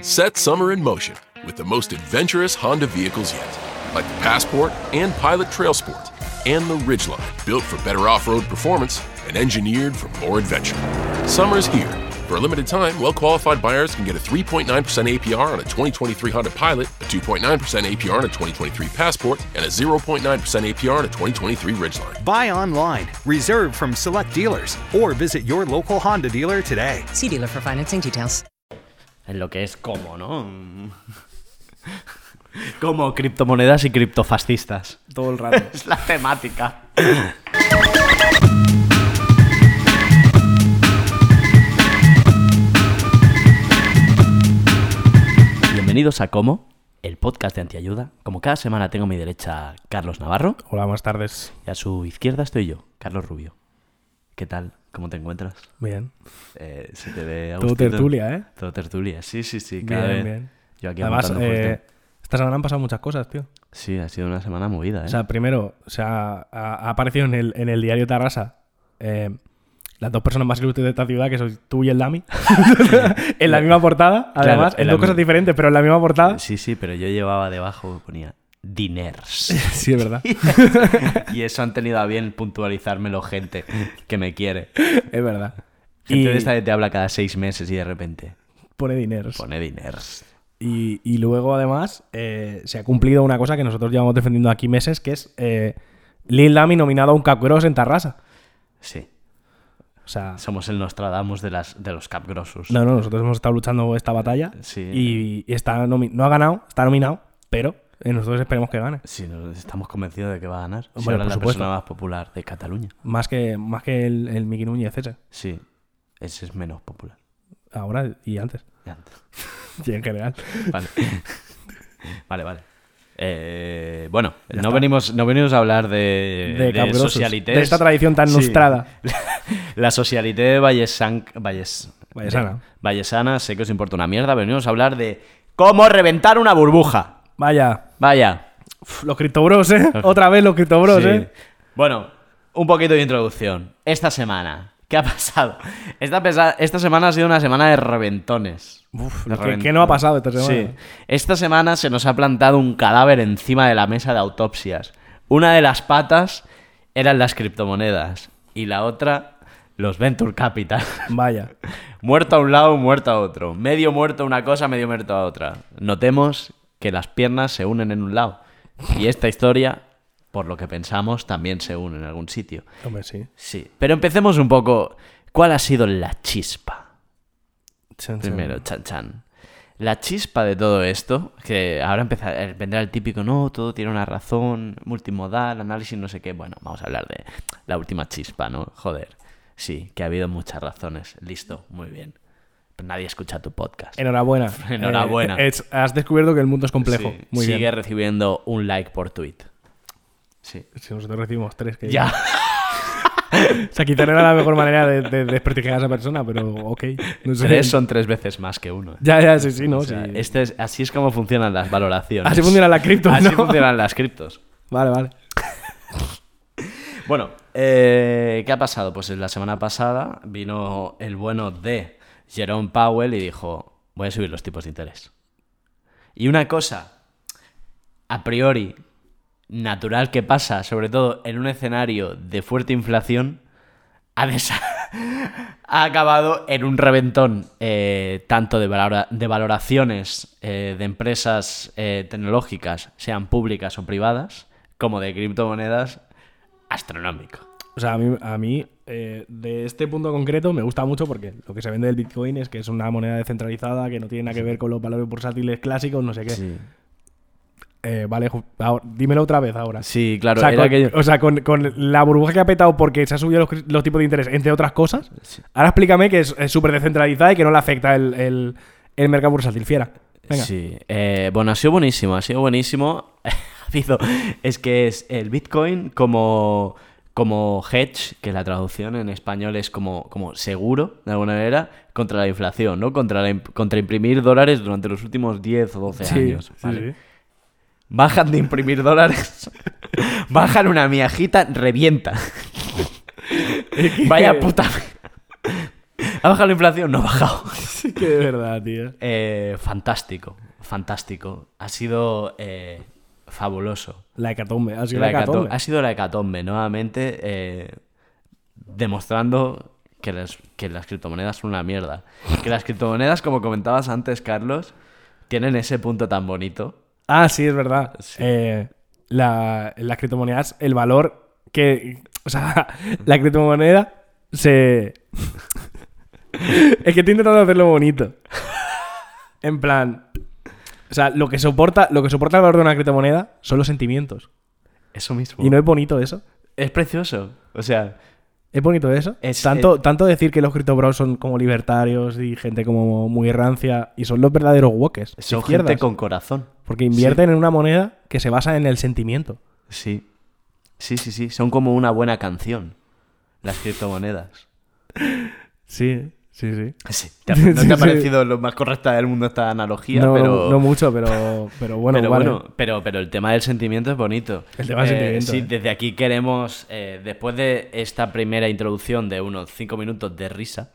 Set summer in motion with the most adventurous Honda vehicles yet, like the Passport and Pilot Trail Sport, and the Ridgeline, built for better off road performance and engineered for more adventure. Summer's here. For a limited time, well qualified buyers can get a 3.9% APR on a 2023 Honda Pilot, a 2.9% APR on a 2023 Passport, and a 0.9% APR on a 2023 Ridgeline. Buy online, reserve from select dealers, or visit your local Honda dealer today. See dealer for financing details. En lo que es como, ¿no? Como criptomonedas y criptofascistas. Todo el rato. Es la temática. Bienvenidos a Como, el podcast de Antiayuda. Como cada semana tengo a mi derecha Carlos Navarro Hola, buenas tardes. y a su izquierda estoy yo, Carlos Rubio. ¿Qué tal? ¿Cómo te encuentras? Bien. Eh, se te ve a Todo tertulia, ¿eh? Todo tertulia, sí, sí, sí. Cada Bien, vez. bien. Yo aquí Además, eh, esta semana han pasado muchas cosas, tío. Sí, ha sido una semana movida, ¿eh? O sea, primero, o sea, ha, aparecido en el, en el diario Tarrasa eh, las dos personas más ilustres de esta ciudad, que sois tú y el Dami, en la misma portada, Claro, además, en en dos cosas diferentes, pero en la misma portada. Sí, sí, pero yo llevaba debajo, ponía diners. Sí, es verdad. y eso han tenido a bien puntualizármelo gente que me quiere. es verdad. Gente Y de esta que te habla cada seis meses y de repente pone dinero. pone diners. Y, y luego, además, eh, se ha cumplido una cosa que nosotros llevamos defendiendo aquí meses, que es eh, Lil Dami nominado a un Capgros en Tarrasa. Sí, O sea, somos el Nostradamus de, las, de los capgrosos. no, no, nosotros hemos estado luchando esta batalla Sí. y, y está no ha ganado, está nominado, pero nosotros esperemos que gane. Sí, estamos convencidos de que va a ganar. Si Hombre, ahora por es la supuesto. persona más popular de Cataluña. Más que, más que el, el Miki Núñez ese, Sí, ese es menos popular. ahora y antes. Y en general. Vale. vale, vale. Eh, bueno, Ya no está. venimos, no venimos a hablar de, De socialités. de esta tradición tan Sí. nostrada. La socialité de Vallesan... Valles... Vallesana. de- Vallesana, sé que os importa una mierda. Venimos a hablar de cómo reventar una burbuja. Vaya, Vaya. uf, los criptobros, ¿eh? Otra vez los criptobros, Sí. ¿eh? Bueno, un poquito de introducción. Esta semana, ¿qué ha pasado? Esta, pesa- esta semana ha sido una semana de reventones. Uf, De ¿qué, qué no ha pasado esta semana? Sí. Esta semana se nos ha plantado un cadáver encima de la mesa de autopsias. Una de las patas eran las criptomonedas y la otra los venture capital. Vaya. muerto a un lado, muerto a otro. Medio muerto a una cosa, medio muerto a otra. Notemos que las piernas se unen en un lado. Y esta historia, por lo que pensamos, también se une en algún sitio. Hombre, sí. Sí. Pero empecemos un poco. ¿Cuál ha sido la chispa? Chan, chan. Primero, chan chan. La chispa de todo esto, que ahora empezar, eh, vendrá el típico, no, todo tiene una razón, multimodal, análisis, no sé qué. Bueno, vamos a hablar de la última chispa, ¿no? Joder. Sí, que ha habido muchas razones. Listo, muy bien. Nadie escucha tu podcast. Enhorabuena. Enhorabuena. Eh, es- has descubierto que el mundo es complejo. Sí, Muy Sigue bien. recibiendo un like por tweet. Sí. Si nosotros recibimos tres, que Ya. O sea, no era la mejor manera de, de desprestigiar a esa persona, pero ok. No sé. Tres son tres veces más que uno. ¿eh? Ya, ya, sí, sí, no. O sea, sí. este es- así es como funcionan las valoraciones. Así funcionan las criptos, Así ¿no? funcionan las criptos. Vale, vale. Bueno, eh, ¿qué ha pasado? Pues la semana pasada vino el bueno de Jerome Powell y dijo, voy a subir los tipos de interés. Y una cosa, a priori, natural que pasa, sobre todo en un escenario de fuerte inflación, ha, ha acabado en un reventón eh, tanto de, de valoraciones eh, de empresas eh, tecnológicas, sean públicas o privadas, como de criptomonedas, astronómico. O sea, a mí, a mí eh, de este punto concreto me gusta mucho porque lo que se vende del Bitcoin es que es una moneda descentralizada que no tiene nada que ver con los valores bursátiles clásicos, no sé qué. Eh, vale, ahora, dímelo otra vez ahora. Sí, claro, o sea, era con, aquello- o sea, con, con la burbuja que ha petado porque se han subido los, tipos de interés, entre otras cosas. Ahora explícame que es súper descentralizada y que no le afecta el, el- el mercado bursátil. Fiera. Venga. Sí, eh, bueno, ha sido buenísimo, ha sido buenísimo. Es que es el Bitcoin como, como hedge, que la traducción en español es como, como seguro, de alguna manera, contra la inflación, ¿no? Contra, la contra imprimir dólares durante los últimos 10 o 12 Sí, años. ¿vale? sí. Bajan de imprimir dólares, bajan una miajita, revienta. Vaya puta. ¿Ha bajado la inflación? No ha bajado. Sí que de verdad, tío. Eh, fantástico, fantástico. Ha sido eh, fabuloso. La hecatombe. Ha sido La la hecatombe. ha sido la hecatombe, nuevamente eh, demostrando que las, que las criptomonedas son una mierda. Que las criptomonedas, como comentabas antes, Carlos, tienen ese punto tan bonito. Ah, sí, es verdad. Sí. Eh, la, las criptomonedas, el valor que. O sea, la criptomoneda se. es que estoy intentando hacerlo bonito. En plan. O sea, lo que soporta, lo que soporta el valor de una criptomoneda son los sentimientos. Eso mismo. Y no es bonito eso. Es precioso. O sea, ¿Es bonito eso? Es- tanto, tanto decir que los criptobros son como libertarios y gente como muy rancia y son los verdaderos wokers. son gente con corazón. Porque invierten en una moneda que se basa en el sentimiento. Sí. Sí, sí, sí. Son como una buena canción. Las criptomonedas. Sí, sí, sí. Sí. ¿Te ha- ¿No te ha Sí. parecido lo más correcta del mundo esta analogía? No, pero... no mucho, pero, pero bueno, pero vale. bueno, pero, pero el tema del sentimiento es bonito. El tema del Eh, sentimiento, Sí, eh. desde aquí queremos, eh, después de esta primera introducción de unos cinco minutos de risa,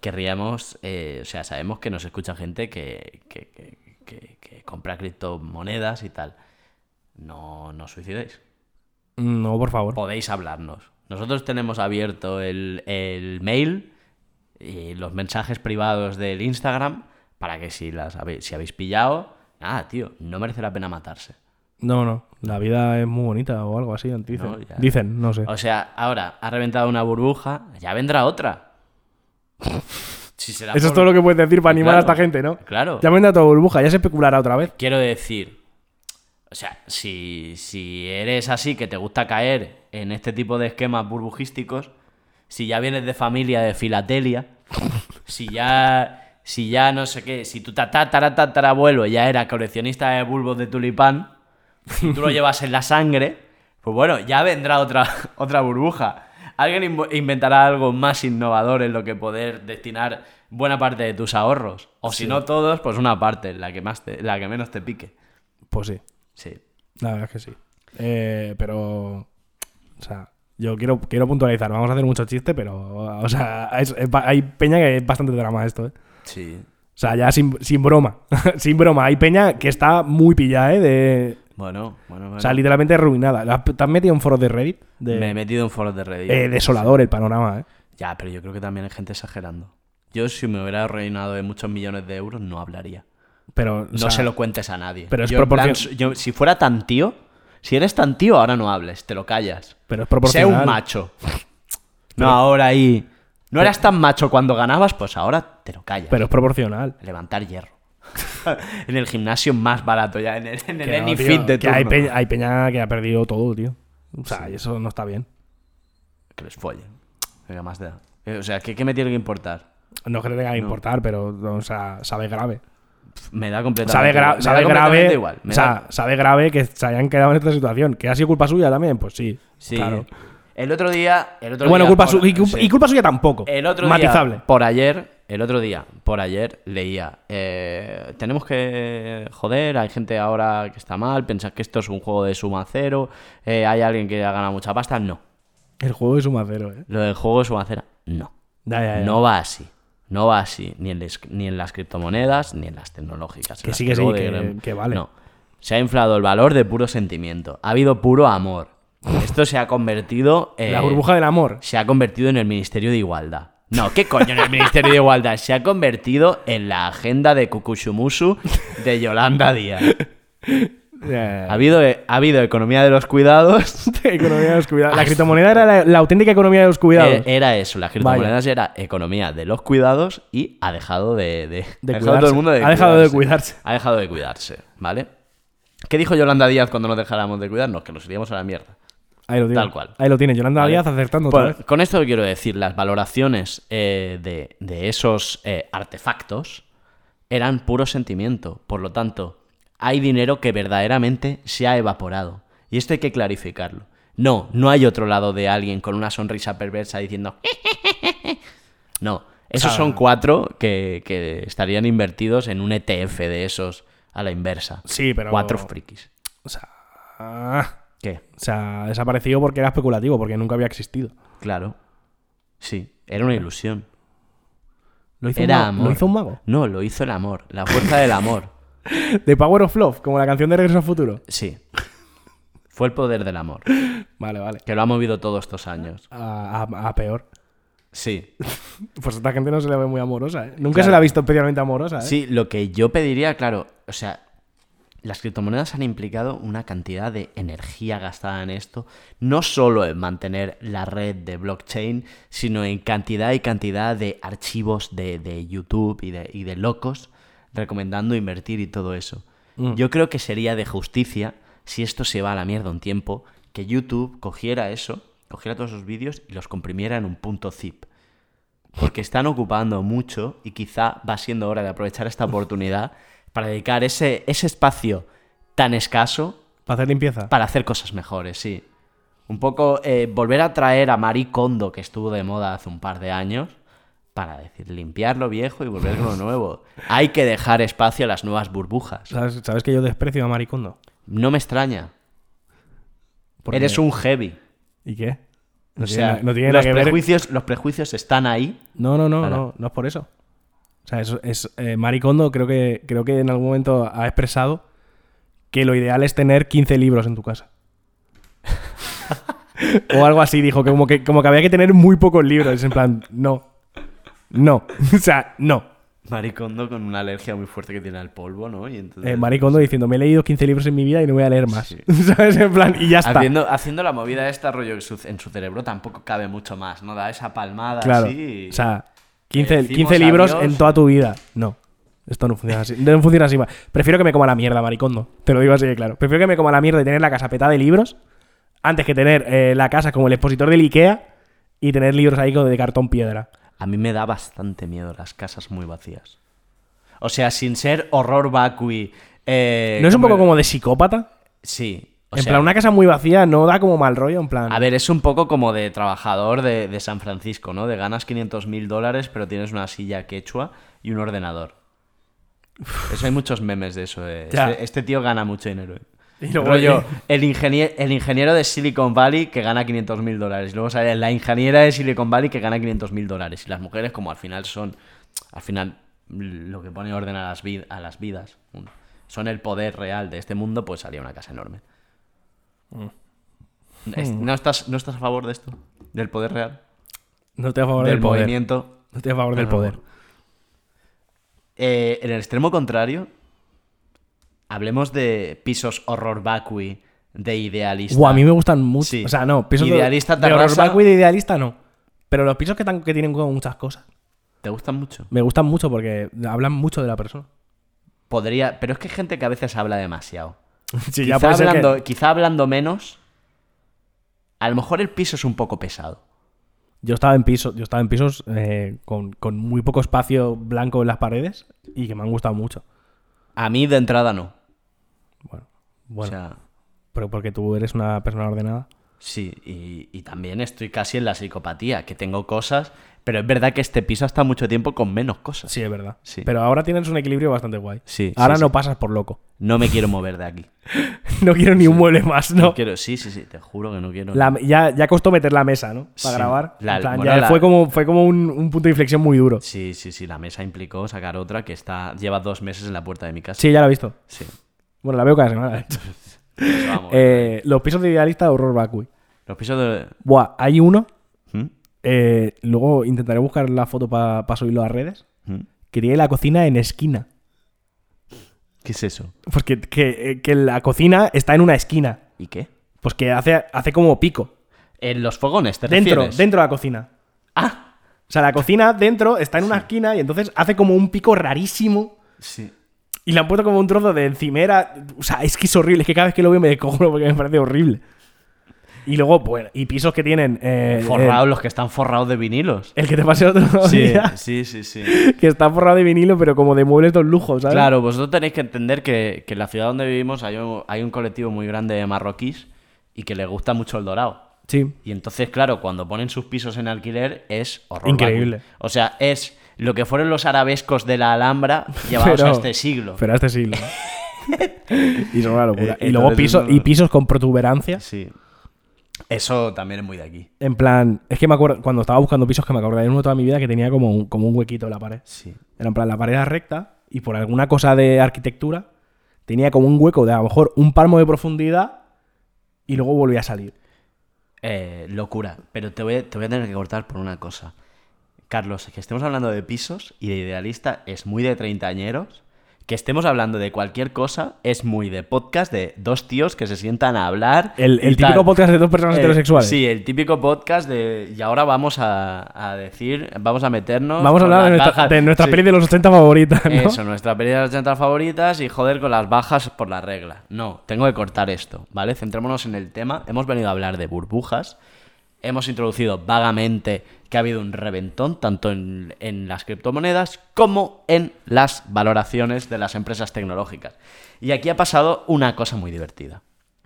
querríamos, eh, o sea, sabemos que nos escucha gente que, que, que- que- que compra criptomonedas y tal. No, no os suicidéis. No, por favor. Podéis hablarnos. Nosotros tenemos abierto el, el mail y los mensajes privados del Instagram para que si las habéis, si habéis pillado, nada, tío, no merece la pena matarse. No, no. La vida es muy bonita o algo así, dicen. No, ya. Dicen, no sé. O sea, ahora ha reventado una burbuja, ya vendrá otra. Si será Eso es todo lo que puedes decir para animar a esta gente, ¿no? Claro. Ya dado toda burbuja, ya se especulará otra vez. Quiero decir, o sea, si, si eres así, que te gusta caer en este tipo de esquemas burbujísticos, si ya vienes de familia de filatelia, si ya, si ya no sé qué, si tu tataratatarabuelo ya era coleccionista de bulbos de tulipán y tú lo llevas en la sangre, pues bueno, ya vendrá otra, otra burbuja. Alguien inventará algo más innovador en lo que poder destinar buena parte de tus ahorros. O si no todos, pues una parte, la que, más te- la que menos te pique. Pues sí, Sí. la verdad es que sí. Eh, pero. O sea, yo quiero, quiero puntualizar. Vamos a hacer mucho chiste, pero. O sea, es- es ba- hay peña que es bastante drama esto, ¿eh? Sí. O sea, ya sin, sin broma. sin broma. Hay peña que está muy pillada, ¿eh? De, Bueno, bueno, bueno. O sea, literalmente arruinada. ¿La- ¿Te has metido en foros de Reddit? De, Me he metido en foros de Reddit. eh, desolador el panorama, ¿eh? Ya, pero yo creo que también hay gente exagerando. Yo, si me hubiera reinado de muchos millones de euros, no hablaría. Pero, o No sea, se lo cuentes a nadie. pero es Yo, plan, yo- si fuera tan tío, si eres tan tío, ahora no hables, te lo callas. Pero es Sé proporcional. un macho. No, ahora ahí. No eras tan macho cuando ganabas, pues ahora te lo callas. Pero es proporcional. Levantar hierro. en el gimnasio más barato ya, en el, en el Que no, Anyfit tío, de que hay hay peña que ha perdido todo, tío. O sea, y eso no está bien. Que les follen. Venga, más da. Eh, O sea, ¿qué, qué me tiene que importar? No es que le tenga que importar, pero, o sea, sabe grave. Me da completamente Sabe, igual. Sabe grave. igual. O sea, sabe grave que se hayan quedado en esta situación. ¿Que ha sido culpa suya también? Pues sí. Sí. Claro. El otro día. El otro Bueno, día culpa por- su- y, culpa- sí. y culpa suya tampoco. El otro Matizable. día, por ayer, el otro día, por ayer, leía, eh, tenemos que joder, hay gente ahora que está mal, pensás que esto es un juego de suma cero, eh, hay alguien que ha ganado mucha pasta, no. El juego es suma cero, ¿eh? Lo del juego de suma cero, no. Ya, ya, ya. No va así. No va así, ni en, les- ni en las criptomonedas, ni en las tecnológicas. Que las sí, que sí, luego que- vale. No. Se ha inflado el valor de puro sentimiento. Ha habido puro amor. Esto se ha convertido en... La burbuja del amor. se ha convertido en el Ministerio de Igualdad. No, ¿qué coño en el Ministerio de Igualdad? Se ha convertido en la agenda de Kukushumusu de Yolanda Díaz. Ha habido, ha habido economía de los cuidados. economía de los cuidados. La criptomoneda era la, la auténtica economía de los cuidados. Eh, era eso, las criptomonedas era economía de los cuidados y ha dejado de... de- De ha dejado cuidarse. todo el mundo de Ha dejado de cuidarse. Ha dejado de cuidarse, ¿vale? ¿Qué dijo Yolanda Díaz cuando nos dejáramos de cuidarnos? Que nos iríamos a la mierda. Ahí lo tiene. Tal cual. Ahí lo tiene. Yolanda Vale. Díaz acertando otra Pues, vez. con esto quiero decir, las valoraciones eh, de, de esos eh, artefactos eran puro sentimiento. Por lo tanto, hay dinero que verdaderamente se ha evaporado. Y esto hay que clarificarlo. No, no hay otro lado de alguien con una sonrisa perversa diciendo... no, esos Ah. son cuatro que, que estarían invertidos en un ETF de esos a la inversa. Sí, pero- Cuatro frikis. O sea, ah, ¿Qué? o sea, desaparecido porque era especulativo, porque nunca había existido. Claro. Sí, era una ilusión. ¿Lo hizo, Era un mago? amor. ¿Lo hizo un mago? No, lo hizo el amor. La fuerza del amor. The Power of Love, como la canción de Regreso al Futuro. Sí. Fue el poder del amor. Vale, vale. Que lo ha movido todos estos años. A, a- a peor. Sí. Pues esta gente no se le ve muy amorosa, ¿eh? Nunca Claro. se la ha visto especialmente amorosa, ¿eh? Sí, lo que yo pediría, claro, o sea, las criptomonedas han implicado una cantidad de energía gastada en esto, no solo en mantener la red de blockchain, sino en cantidad y cantidad de archivos de, de YouTube y de, y de locos recomendando invertir y todo eso. Mm. Yo creo que sería de justicia, si esto se va a la mierda un tiempo, que YouTube cogiera eso, cogiera todos esos vídeos y los comprimiera en un punto zip. Porque están ocupando mucho y quizá va siendo hora de aprovechar esta oportunidad para dedicar ese, ese espacio tan escaso Para hacer limpieza. para hacer cosas mejores, sí. Un poco eh, volver a traer a Marie Kondo, que estuvo de moda hace un par de años, para decir, limpiar lo viejo y volver lo nuevo. Hay que dejar espacio a las nuevas burbujas. ¿Sabes, sabes que yo desprecio a Maricondo? No me extraña. Porque- Eres un heavy. ¿Y qué? No o tiene, sea, na- no tiene los, que ver. prejuicios, los prejuicios están ahí. No, no, no, no, no es por eso. O sea, es, es eh, Maricondo creo que, creo que en algún momento ha expresado que lo ideal es tener 15 libros en tu casa. o algo así, dijo, que como, que como que había que tener muy pocos libros. Es en plan, no. No. o sea, no. Maricondo con una alergia muy fuerte que tiene al polvo, ¿no? Y entonces, Eh, Maricondo diciendo, me he leído 15 libros en mi vida y no voy a leer más. Sí. ¿Sabes? En plan, y ya está. Haciendo, haciendo la movida esta rollo en su, en su cerebro tampoco cabe mucho más, ¿no? Da esa palmada Claro. así. O sea, 15, decimos 15 libros adiós. en toda tu vida. No. Esto no funciona así. No funciona así. Prefiero que me coma la mierda, maricondo. Te lo digo así de claro. Prefiero que me coma la mierda y tener la casa petada de libros antes que tener eh, la casa como el expositor del Ikea y tener libros ahí como de cartón piedra. A mí me da bastante miedo las casas muy vacías. O sea, sin ser horror vacui. eh, ¿No es un poco como de psicópata? Sí. O en sea, plan, una casa muy vacía no da como mal rollo, en plan... A ver, es un poco como de trabajador de, de San Francisco, ¿no? De ganas 500 mil dólares, pero tienes una silla quechua y un ordenador. Eso hay muchos memes de eso. Ya. Este, este tío gana mucho dinero. Y luego- Rollo, el, ingenier- el ingeniero de Silicon Valley que gana 500 mil dólares. Luego sale la ingeniera de Silicon Valley que gana 500 mil dólares. Y las mujeres, como al final son, al final, lo que pone orden a las, vid- a las vidas, son el poder real de este mundo, pues salía una casa enorme. Es- ¿No, estás, ¿No estás a favor de esto? ¿Del poder real? No estoy a favor ¿Del del poder. movimiento? No estoy a favor del poder. Eh, en el extremo contrario, hablemos de pisos horror vacui de idealista. Buah, a mí me gustan mucho. Sí. O sea, no, pisos de- Idealista de, horror vacui de idealista no. Pero los pisos que, tan- que tienen como muchas cosas. ¿Te gustan mucho? Me gustan mucho porque hablan mucho de la persona. Podría, pero es que hay gente que a veces habla demasiado. Sí, quizá, que- hablando, quizá hablando menos, a lo mejor el piso es un poco pesado. Yo estaba en pisos, yo estaba en pisos eh, con, con muy poco espacio blanco en las paredes y que me han gustado mucho. A mí de entrada no. Bueno, bueno, O sea, pero porque tú eres una persona ordenada. sí, y, y también estoy casi en la psicopatía, que tengo cosas, pero es verdad que este piso está mucho tiempo con menos cosas. Sí, es verdad. Sí. Pero ahora tienes un equilibrio bastante guay. Sí, Ahora sí, no sí. pasas por loco. No me quiero mover de aquí. No quiero ni un mueble más, ¿no? quiero, sí, sí, sí, te juro que no quiero. La- ya, ya costó meter la mesa, ¿no? Para grabar. La- plan, bueno, ya la- fue como, fue como un, un punto de inflexión muy duro. Sí, sí, sí, la mesa implicó sacar otra que está lleva dos meses en la puerta de mi casa. Sí, ya lo he visto. Sí. Bueno, la veo cada semana. de. Pues vamos. Eh, los pisos de idealista, horror vacui. Los pisos de... Buah, hay uno. ¿Mm? eh, luego intentaré buscar la foto para subirlo a redes. ¿Mm? Que tiene la cocina en esquina. ¿Qué es eso? Pues que, que- eh, que la cocina está en una esquina. ¿Y qué? Pues que hace, hace como pico. En los fogones, ¿te Dentro, refieres? dentro de la cocina. Ah, O sea, la cocina dentro está en una esquina y entonces hace como un pico rarísimo. sí. Y le han puesto como un trozo de encimera. O sea, es que es horrible. Es que cada vez que lo veo me descojono porque me parece horrible. Y luego, bueno, y pisos que tienen. eh, Forrados, los que están forrados de vinilos. El, que te pasé otro Sí, día. sí, sí, sí. Que está forrado de vinilo, pero como de muebles de lujo, ¿sabes? Claro, vosotros tenéis que entender que, que en la ciudad donde vivimos hay un, hay un colectivo muy grande de marroquíes y que les gusta mucho el dorado. Sí. Y entonces, claro, cuando ponen sus pisos en alquiler es horror. Increíble. O sea, es lo que fueron los arabescos de la Alhambra llevados a este siglo. Pero a este siglo. y son una locura. Eh, y luego pisos, y pisos con protuberancias. Sí. Eso también es muy de aquí. En plan, es que me acuerdo, cuando estaba buscando pisos, que me acordé de uno toda mi vida que tenía como un, como un huequito en la pared. Sí. Era en plan, la pared era recta y por alguna cosa de arquitectura tenía como un hueco de a lo mejor un palmo de profundidad y luego volvía a salir. Eh, locura. Pero te voy, te voy a tener que cortar por una cosa. Carlos, que estemos hablando de pisos y de idealista es muy de treintañeros. Que estemos hablando de cualquier cosa es muy de podcast de dos tíos que se sientan a hablar. El, típico tal. podcast de dos personas Eh, heterosexuales. Sí, el típico podcast de. Y ahora vamos a, a decir, vamos a meternos. Vamos a hablar de nuestra, de nuestra sí. peli de los 80 favoritas, ¿no? Eso, nuestra peli de las 80 favoritas y joder con las bajas por la regla. No, tengo que cortar esto, ¿vale? Centrémonos en el tema. Hemos venido a hablar de burbujas. Hemos introducido vagamente que ha habido un reventón tanto en, en las criptomonedas como en las valoraciones de las empresas tecnológicas. Y aquí ha pasado una cosa muy divertida.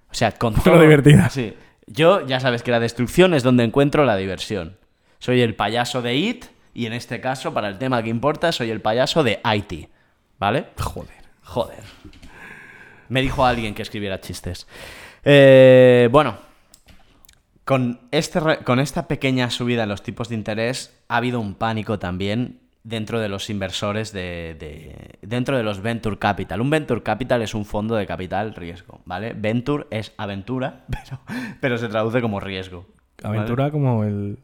O sea, con todo... divertida. Sí. Yo ya sabes que la destrucción es donde encuentro la diversión. Soy el payaso de IT y en este caso, para el tema que importa, soy el payaso de IT. ¿Vale? Joder. Joder. Me dijo alguien que escribiera chistes. Eh, bueno, con, este, con esta pequeña subida en los tipos de interés ha habido un pánico también dentro de los inversores de, de- dentro de los venture capital. Un venture capital es un fondo de capital riesgo, ¿vale? Venture es aventura, pero, pero se traduce como riesgo. ¿vale? Aventura como el...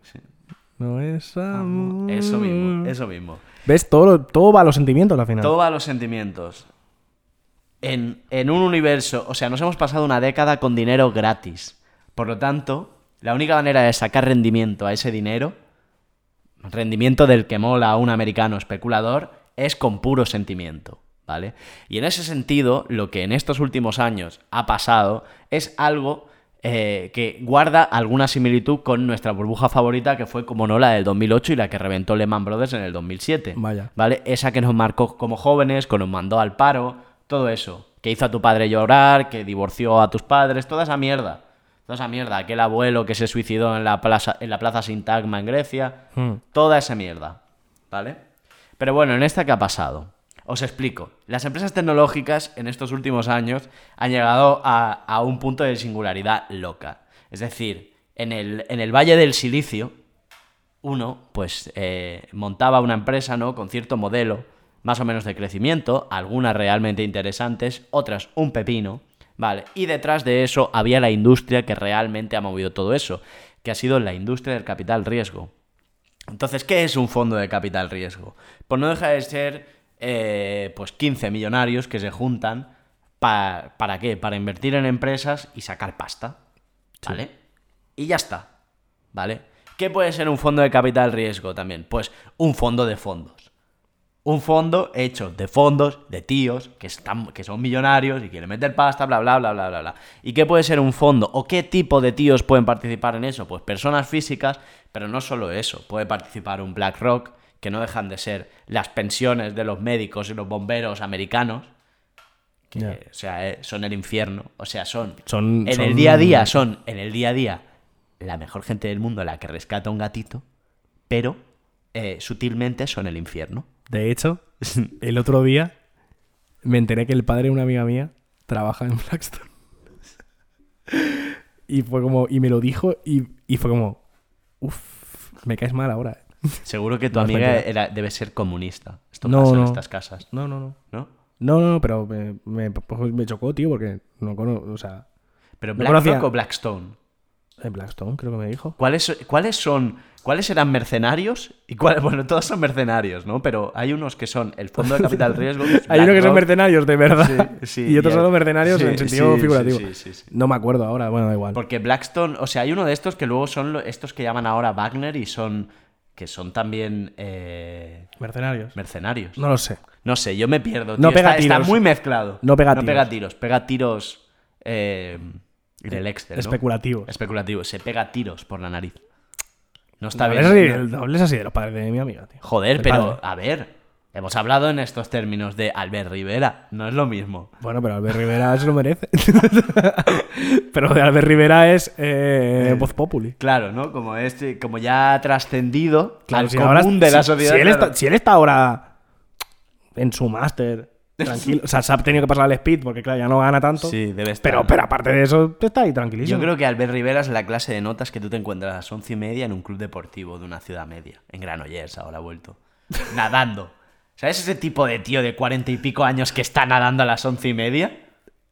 No es amor. Eso mismo, eso mismo. ¿Ves? Todo, todo va a los sentimientos al final. Todo va a los sentimientos. En, en un universo, o sea, nos hemos pasado una década con dinero gratis. Por lo tanto, la única manera de sacar rendimiento a ese dinero, rendimiento del que mola a un americano especulador, es con puro sentimiento, ¿vale? Y en ese sentido, lo que en estos últimos años ha pasado es algo eh, que guarda alguna similitud con nuestra burbuja favorita, que fue, como no, la del 2008 y la que reventó Lehman Brothers en el 2007. Vaya. ¿Vale? Esa que nos marcó como jóvenes, que nos mandó al paro, todo eso. Que hizo a tu padre llorar, que divorció a tus padres, toda esa mierda. Toda esa mierda. Aquel abuelo que se suicidó en la plaza, en la plaza Sintagma en Grecia. Hmm. Toda esa mierda. ¿Vale? Pero bueno, en esta, ¿qué ha pasado? Os explico. Las empresas tecnológicas en estos últimos años han llegado a, a un punto de singularidad loca. Es decir, en el, en el Valle del Silicio, uno, pues, eh, montaba una empresa, ¿no? Con cierto modelo, más o menos de crecimiento, algunas realmente interesantes, otras un pepino, ¿vale? Y detrás de eso había la industria que realmente ha movido todo eso, que ha sido la industria del capital riesgo. Entonces, ¿qué es un fondo de capital riesgo? Pues no deja de ser, eh, pues, 15 millonarios que se juntan pa- ¿para qué? Para invertir en empresas y sacar pasta, ¿vale? Y ya está, ¿vale? ¿Qué puede ser un fondo de capital riesgo también? Pues un fondo de fondos. Un fondo hecho de fondos, de tíos, que, están, que son millonarios y quieren meter pasta, bla, bla, bla, bla, bla, bla. ¿Y qué puede ser un fondo? ¿O qué tipo de tíos pueden participar en eso? Pues personas físicas, pero no solo eso. Puede participar un BlackRock, que no dejan de ser las pensiones de los médicos y los bomberos americanos. Que. O sea, eh, son el infierno. O sea, son... Son- en el día a día, son en el día a día la mejor gente del mundo la que rescata a un gatito, pero eh, sutilmente son el infierno. De hecho, el otro día me enteré que el padre de una amiga mía trabaja en Blackstone. Y fue como, y me lo dijo y, y fue como, uff, me caes mal ahora. eh". Seguro que tu amiga era, debe ser comunista. Esto No, pasa en estas casas, No, no, no. ¿no? No, no, pero me, me, pues me chocó, tío, porque no conozco, o sea, Pero No BlackRock o Blackstone. en Blackstone creo que me dijo. ¿Cuáles, ¿Cuáles son? ¿Cuáles eran mercenarios? Y cuáles, bueno, todos son mercenarios, ¿no? Pero hay unos que son el fondo de capital riesgo. Hay uno que son mercenarios, de verdad. Sí, sí, y otros y hay- son mercenarios sí, en sentido figurativo. No me acuerdo ahora, bueno, da igual. Porque Blackstone, o sea, hay uno de estos que luego son estos que llaman ahora Wagner y son que son también eh, Mercenarios. mercenarios. No lo sé. No sé, yo me pierdo. No pega está, está tiros. muy mezclado. No pega no tiros. pega tiros, pega tiros eh, del Excel. ¿no? Especulativos. Especulativo. Se pega tiros por la nariz. No está bien. así, no- no hables así de los padres de mi amiga, tío. Joder, El pero padre. a ver. Hemos hablado en estos términos de Albert Rivera. No es lo mismo. Bueno, pero Albert Rivera se lo merece. pero de Albert Rivera es eh, voz populi. Claro, ¿no? Como este, como ya ha trascendido Claro, al si común ahora- de la si- sociedad. Si él, claro. está, si él está ahora en su máster tranquilo. O sea, se ha tenido que pasar al speed porque, claro, ya no gana tanto. Sí, debe estar. Pero, pero aparte de eso, está ahí tranquilísimo. Yo creo que Albert Rivera es la clase de notas que tú te encuentras a las once y media en un club deportivo de una ciudad media. En Granollers ahora ha vuelto. Nadando. ¿Sabes ese tipo de tío de cuarenta y pico años que está nadando a las once y media?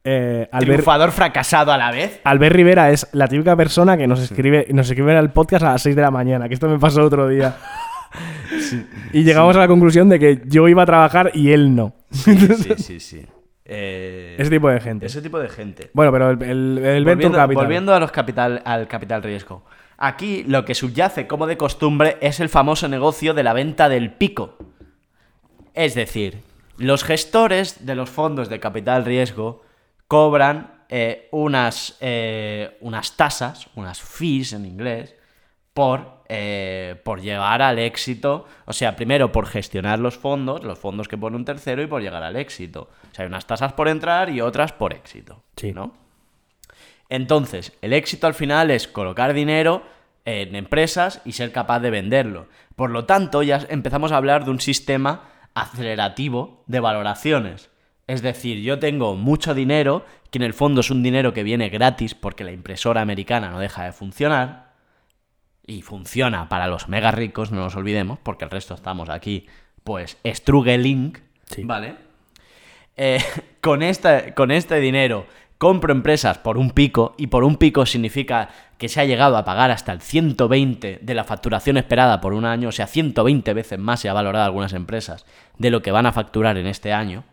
Eh, Albert, Triunfador fracasado a la vez. Albert Rivera es la típica persona que nos escribe, nos escribe al podcast a las 6 de la mañana, que esto me pasó otro día. y llegamos a la conclusión de que yo iba a trabajar y él no. Sí, sí, sí. sí. Eh, Ese tipo de gente. ese tipo de gente. Bueno, pero el, el, el volviendo, Capital. volviendo a los capital, al capital riesgo. Aquí lo que subyace como de costumbre es el famoso negocio de la venta del pico. Es decir, los gestores de los fondos de capital riesgo cobran eh, unas, eh, unas tasas, unas fees en inglés, por, eh, por llegar al éxito. O sea, primero por gestionar los fondos, los fondos que pone un tercero, y por llegar al éxito. O sea, hay unas tasas por entrar y otras por éxito. Sí. ¿no? Entonces, el éxito al final es colocar dinero en empresas y ser capaz de venderlo. Por lo tanto, ya empezamos a hablar de un sistema acelerativo de valoraciones. Es decir, yo tengo mucho dinero, que en el fondo es un dinero que viene gratis porque la impresora americana no deja de funcionar. Y funciona para los mega ricos, no nos olvidemos, porque el resto estamos aquí, pues, struggling, Sí. ¿vale? Eh, con, esta, con este dinero compro empresas por un pico, y por un pico significa que se ha llegado a pagar hasta el 120 de la facturación esperada por un año, o sea, 120 veces más se ha valorado algunas empresas de lo que van a facturar en este año.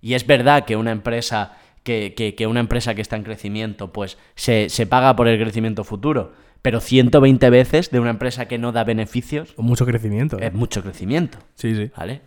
Y es verdad que una empresa que, que- que una empresa que está en crecimiento, pues se, se paga por el crecimiento futuro. Pero 120 veces de una empresa que no da beneficios Con mucho crecimiento. ¿eh? es mucho crecimiento. Sí, sí. ¿Vale?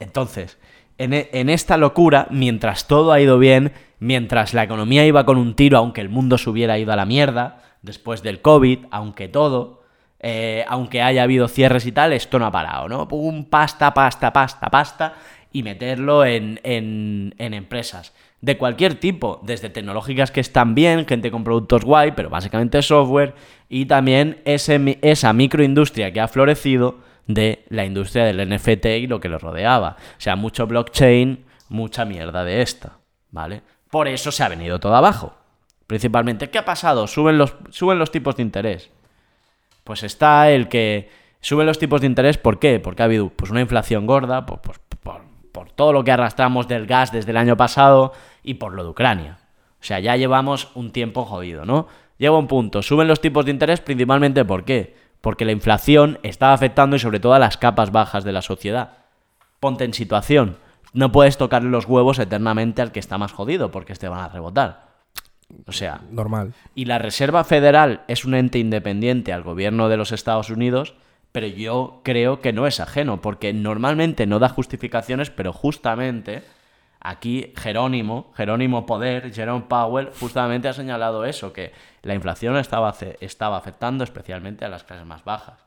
Entonces, en, e- en esta locura, mientras todo ha ido bien, mientras la economía iba con un tiro, aunque el mundo se hubiera ido a la mierda, después del COVID, aunque todo, eh, aunque haya habido cierres y tal, esto no ha parado, ¿no? Pum, pasta, pasta, pasta, pasta, y meterlo en, en, en empresas de cualquier tipo, desde tecnológicas que están bien, gente con productos guay, pero básicamente software, y también esa microindustria que ha florecido de la industria del NFT y lo que lo rodeaba. O sea, mucho blockchain, mucha mierda de esta, ¿vale? Por eso se ha venido todo abajo. Principalmente, ¿qué ha pasado? Suben los, suben los tipos de interés. Pues está el que suben los tipos de interés, ¿por qué? Porque ha habido pues, una inflación gorda, pues, pues, por, por todo lo que arrastramos del gas desde el año pasado y por lo de Ucrania. O sea, ya llevamos un tiempo jodido, ¿no? Llega un punto, suben los tipos de interés principalmente ¿por qué? Porque la inflación está afectando y sobre todo a las capas bajas de la sociedad. Ponte en situación. No puedes tocarle los huevos eternamente al que está más jodido porque te van a rebotar. O sea, Normal. y la Reserva Federal es un ente independiente al gobierno de los Estados Unidos, pero yo creo que no es ajeno, porque normalmente no da justificaciones, pero justamente aquí Jerónimo, Jerónimo Poder, Jerome Powell, justamente ha señalado eso, que la inflación estaba, afectando especialmente a las clases más bajas.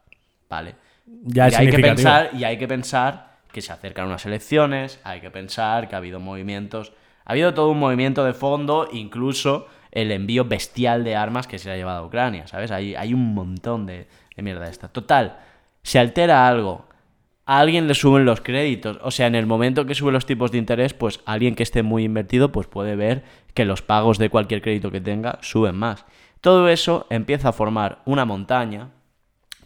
¿Vale? Ya es y, hay que pensar, y hay que pensar que se acercan unas elecciones, hay que pensar que ha habido movimientos, ha habido todo un movimiento de fondo, incluso el envío bestial de armas que se ha llevado a Ucrania, ¿sabes? Hay, hay un montón de, de mierda esta. Total, se altera algo, a alguien le suben los créditos, o sea, en el momento que suben los tipos de interés, pues alguien que esté muy invertido, pues puede ver que los pagos de cualquier crédito que tenga suben más. Todo eso empieza a formar una montaña,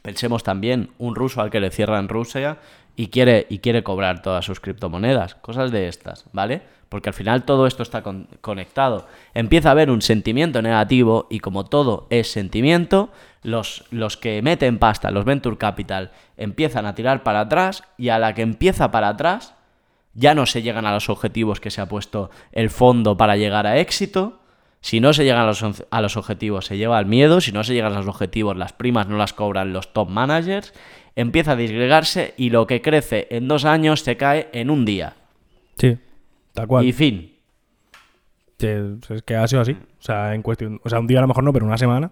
Pensemos también un ruso al que le cierran Rusia y quiere, y quiere cobrar todas sus criptomonedas, cosas de estas, ¿vale? Porque al final todo esto está con- conectado. Empieza a haber un sentimiento negativo y como todo es sentimiento, los, los que meten pasta, los venture capital, empiezan a tirar para atrás y a la que empieza para atrás, ya no se llegan a los objetivos que se ha puesto el fondo para llegar a éxito. Si no se llegan a los, a los objetivos, se lleva el miedo. Si no se llegan a los objetivos, las primas no las cobran los top managers. Empieza a disgregarse y lo que crece en dos años se cae en un día. Sí. Tal cual. Y fin. Sí, es que ha sido así. O sea, en cuestión. O sea, un día a lo mejor no, pero una semana.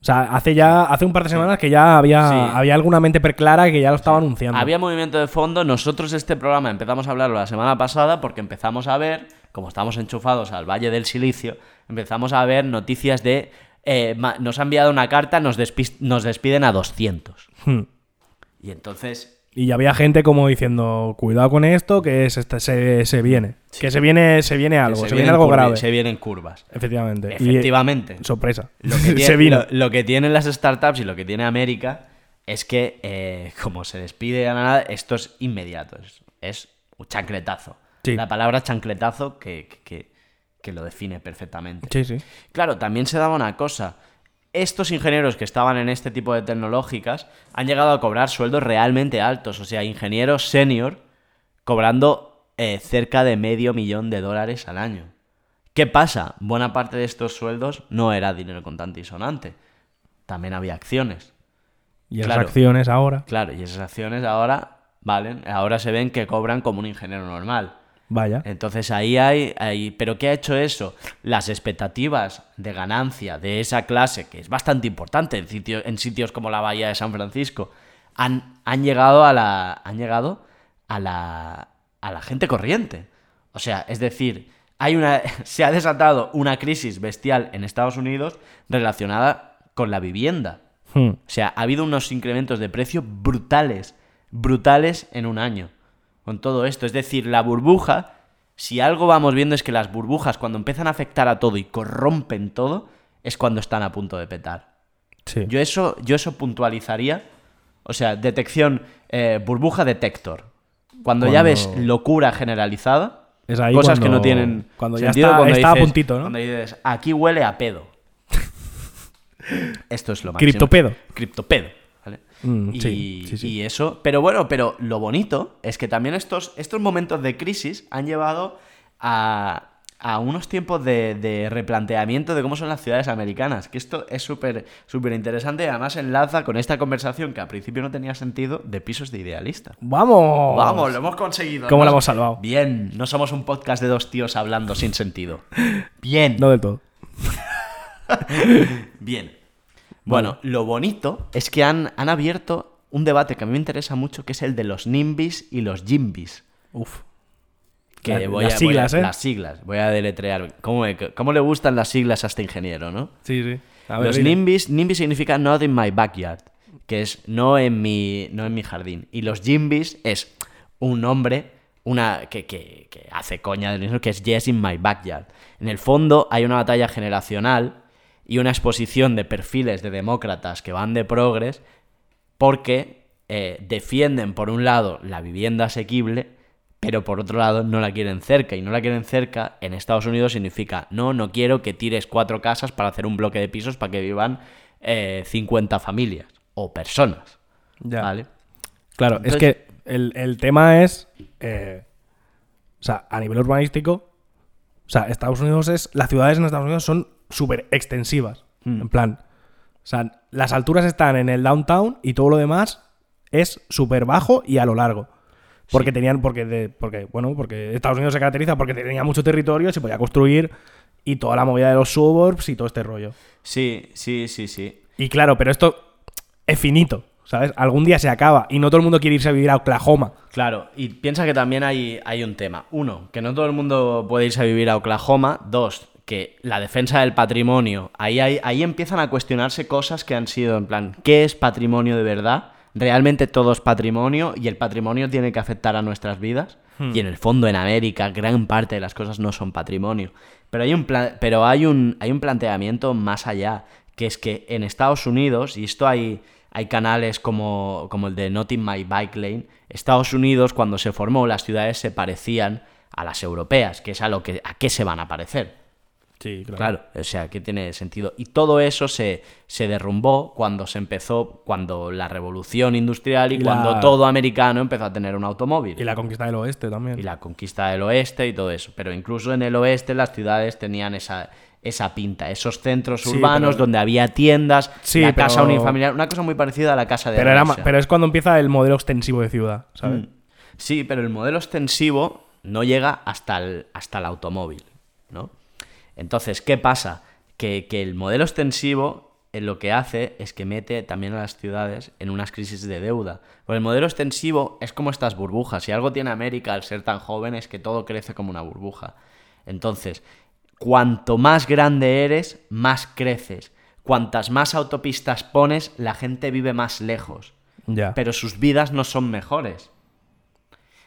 O sea, hace ya. Hace un par de semanas que ya había, Sí. había alguna mente preclara que ya lo estaba anunciando. Había movimiento de fondo. Nosotros este programa empezamos a hablarlo la semana pasada porque empezamos a ver, como estamos enchufados al Valle del Silicio, empezamos a ver noticias de... eh, nos ha enviado una carta, nos, despiden a 200. Hmm. Y entonces... Y había gente como diciendo, cuidado con esto, que es, este- se, se viene. Que se viene, se viene algo, se, viene algo grave. Se vienen curvas. Efectivamente. Y- Efectivamente. sorpresa. Lo que, se tiene, vino. lo, lo que tienen las startups y lo que tiene América es que, eh, como se despide a nada, esto es inmediato. Es, es un chancletazo. Sí. La palabra chancletazo que, que- que- lo define perfectamente. Sí, sí. Claro, también se daba una cosa. Estos ingenieros que estaban en este tipo de tecnológicas han llegado a cobrar sueldos realmente altos. O sea, ingenieros senior cobrando eh, cerca de medio millón de dólares al año. ¿Qué pasa? Buena parte de estos sueldos no era dinero contante y sonante. También había acciones. Y las Claro. acciones ahora. Claro, y esas acciones ahora valen, ahora se ven que cobran como un ingeniero normal. Vaya. Entonces ahí hay, hay- ¿Pero qué ha hecho eso? Las expectativas de ganancia de esa clase, que es bastante importante en, sitio- en sitios como la Bahía de San Francisco, han, han llegado a la. han llegado a la. a la gente corriente. O sea, es decir, hay una. se ha desatado una crisis bestial en Estados Unidos relacionada con la vivienda. Hmm. O sea, ha habido unos incrementos de precio brutales, brutales en un año con todo esto. Es decir, la burbuja, si algo vamos viendo es que las burbujas cuando empiezan a afectar a todo y corrompen todo, es cuando están a punto de petar. Sí. Yo eso, yo eso puntualizaría, o sea, detección, eh, burbuja detector. Cuando, ya ves locura generalizada, Es ahí cosas que no tienen cuando ya está- cuando está a puntito, ¿no? Cuando dices, aquí huele a pedo. Esto es lo máximo. Criptopedo. Criptopedo. ¿Vale? Mm, y, sí, sí, sí. y eso, pero bueno, pero lo bonito es que también estos, estos momentos de crisis han llevado a, a unos tiempos de, de replanteamiento de cómo son las ciudades americanas. Que esto es súper súper interesante y además enlaza con esta conversación que al principio no tenía sentido de pisos de idealista. ¡Vamos! Vamos, lo hemos conseguido. ¿Cómo lo hemos salvado? Bien, no somos un podcast de dos tíos hablando sin sentido. Bien. No del todo. Bien. Bueno, lo bonito es que han, han abierto un debate que a mí me interesa mucho, que es el de los NIMBYs y los JIMBYs. Uf. Que La- voy las a- voy a- siglas, ¿eh? Las siglas. Voy a deletrear. ¿Cómo, me- cómo le gustan las siglas a este ingeniero, no? Sí, sí. A ver, los dile. NIMBY significa not in my backyard, que es no en mi, no en mi jardín. Y los JIMBYs es un nombre una, que, que- que hace coña del mismo, que es yes in my backyard. En el fondo hay una batalla generacional y una exposición de perfiles de demócratas que van de progres porque eh, defienden, por un lado, la vivienda asequible, pero por otro lado no la quieren cerca. Y no la quieren cerca en Estados Unidos significa, no, no quiero que tires cuatro casas para hacer un bloque de pisos para que vivan eh, 50 familias o personas. Ya. ¿Vale? Claro, Entonces- es que el, el tema es. eh, o sea, a nivel urbanístico. O sea, Estados Unidos es. Las ciudades en Estados Unidos son súper extensivas. Hmm. En plan. O sea, las alturas están en el downtown y todo lo demás es súper bajo y a lo largo. Porque tenían. Porque, de- porque, bueno, porque Estados Unidos se caracteriza porque tenía mucho territorio, se podía construir y toda la movida de los suburbs y todo este rollo. Sí, sí, sí, sí. Y claro, pero esto es finito, ¿sabes? Algún día se acaba y no todo el mundo quiere irse a vivir a Oklahoma. Claro, y piensa que también hay, hay un tema. Uno, que no todo el mundo puede irse a vivir a Oklahoma. Dos, que la defensa del patrimonio. Ahí, hay- ahí empiezan a cuestionarse cosas que han sido en plan, ¿qué es patrimonio de verdad? ¿Realmente todo es patrimonio y el patrimonio tiene que afectar a nuestras vidas? Y en el fondo, en América, gran parte de las cosas no son patrimonio. Pero hay un, pero hay un, hay un planteamiento más allá, que es que en Estados Unidos, y esto hay, hay canales como, como el de Not in My Bike Lane, Estados Unidos cuando se formó las ciudades se parecían a las europeas, que es a lo que a qué se van a parecer. Sí, Claro, o sea, que tiene sentido. Y todo eso se, se derrumbó cuando se empezó, cuando la revolución industrial y, Y cuando la- todo americano empezó a tener un automóvil. Y la conquista del oeste también. Y la conquista del oeste y todo eso. Pero incluso en el oeste las ciudades tenían esa, esa pinta, esos centros Sí, urbanos pero- donde había tiendas, Sí, la casa pero- unifamiliar, una cosa muy parecida a la casa de pero, era ma- pero es cuando empieza el modelo extensivo de ciudad, ¿sabes? Mm. Sí, pero el modelo extensivo no llega hasta el, hasta el automóvil, ¿no? Entonces, ¿qué pasa? Que, que el modelo extensivo eh, lo que hace es que mete también a las ciudades en unas crisis de deuda. Porque el modelo extensivo es como estas burbujas. Si algo tiene América al ser tan joven es que todo crece como una burbuja. Entonces, cuanto más grande eres, más creces. Cuantas más autopistas pones, la gente vive más lejos. Pero sus vidas no son mejores.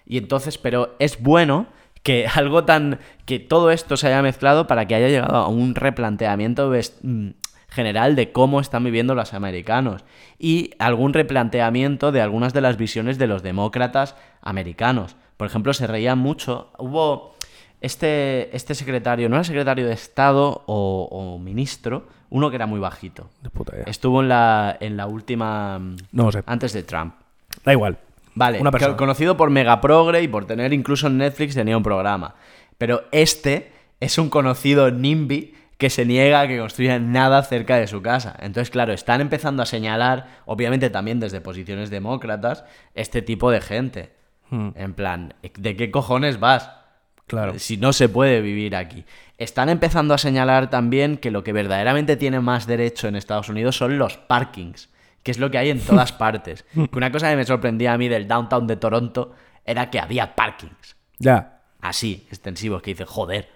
Y entonces, pero es bueno que algo tan. que todo esto se haya mezclado para que haya llegado a un replanteamiento mm, general de cómo están viviendo los americanos. Y algún replanteamiento de algunas de las visiones de los demócratas americanos. Por ejemplo, se reían mucho. Hubo. Este, este secretario, no era secretario de Estado o, o ministro, uno que era muy bajito. De puta. Estuvo en la, en la última. mm, No sé. Antes de Trump. Da igual. Vale, Una co- persona. conocido por Megaprogre y por tener incluso en Netflix tenía un programa. Pero este es un conocido NIMBY que se niega a que construyan nada cerca de su casa. Entonces, claro, están empezando a señalar, obviamente también desde posiciones demócratas, este tipo de gente. En plan, ¿de qué cojones vas? Claro. Si no se puede vivir aquí. Están empezando a señalar también que lo que verdaderamente tiene más derecho en Estados Unidos son los parkings, que es lo que hay en todas partes. Que una cosa que me sorprendía a mí del downtown de Toronto era que había parkings. Ya. Así, extensivos, que dices, joder.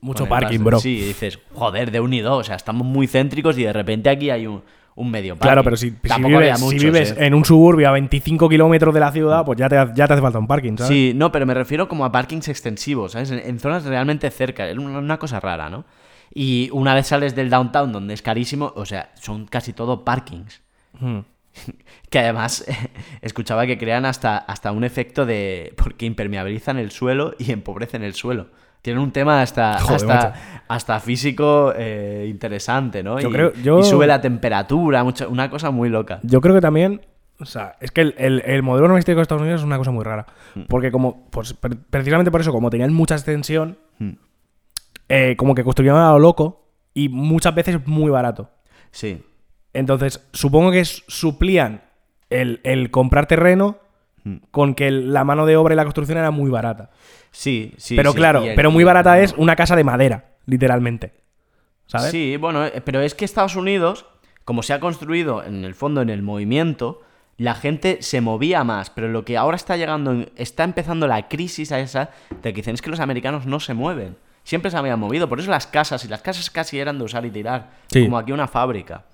Mucho parking, bro. Sí, dices, joder, de un y dos. O sea, estamos muy céntricos y de repente aquí hay un, un medio parking. Claro, pero si, si vives, si vives ¿eh? en un suburbio a 25 kilómetros de la ciudad, pues ya te, ya te hace falta un parking, ¿sabes? Sí, no, pero me refiero como a parkings extensivos, ¿sabes? En, en zonas realmente cerca. Es una, una cosa rara, ¿no? Y una vez sales del downtown, donde es carísimo, o sea, son casi todo parkings. Hmm. Que además escuchaba que crean hasta, hasta un efecto de. porque impermeabilizan el suelo y empobrecen el suelo. Tienen un tema hasta, Joder, hasta, hasta físico eh, interesante, ¿no? Yo y, creo- yo- y sube la temperatura, mucha- una cosa muy loca. Yo creo que también. O sea, es que el, el- el modelo urbanístico de Estados Unidos es una cosa muy rara. Hmm. Porque, como. Pues, pre- precisamente por eso, como tenían mucha extensión, Hmm. eh, como que construían a lo loco y muchas veces muy barato. Sí. Entonces, supongo que suplían el, el comprar terreno Hmm. con que la mano de obra y la construcción era muy barata. Sí, sí. pero sí, claro, el- pero muy barata es una casa de madera, literalmente. ¿Sabes? Sí, bueno, eh, pero es que Estados Unidos, como se ha construido en el fondo en el movimiento, la gente se movía más, pero lo que ahora está llegando, está empezando la crisis a esa de que dicen es que los americanos no se mueven. Siempre se habían movido, por eso las casas, y las casas casi eran de usar y tirar, Sí. como aquí una fábrica.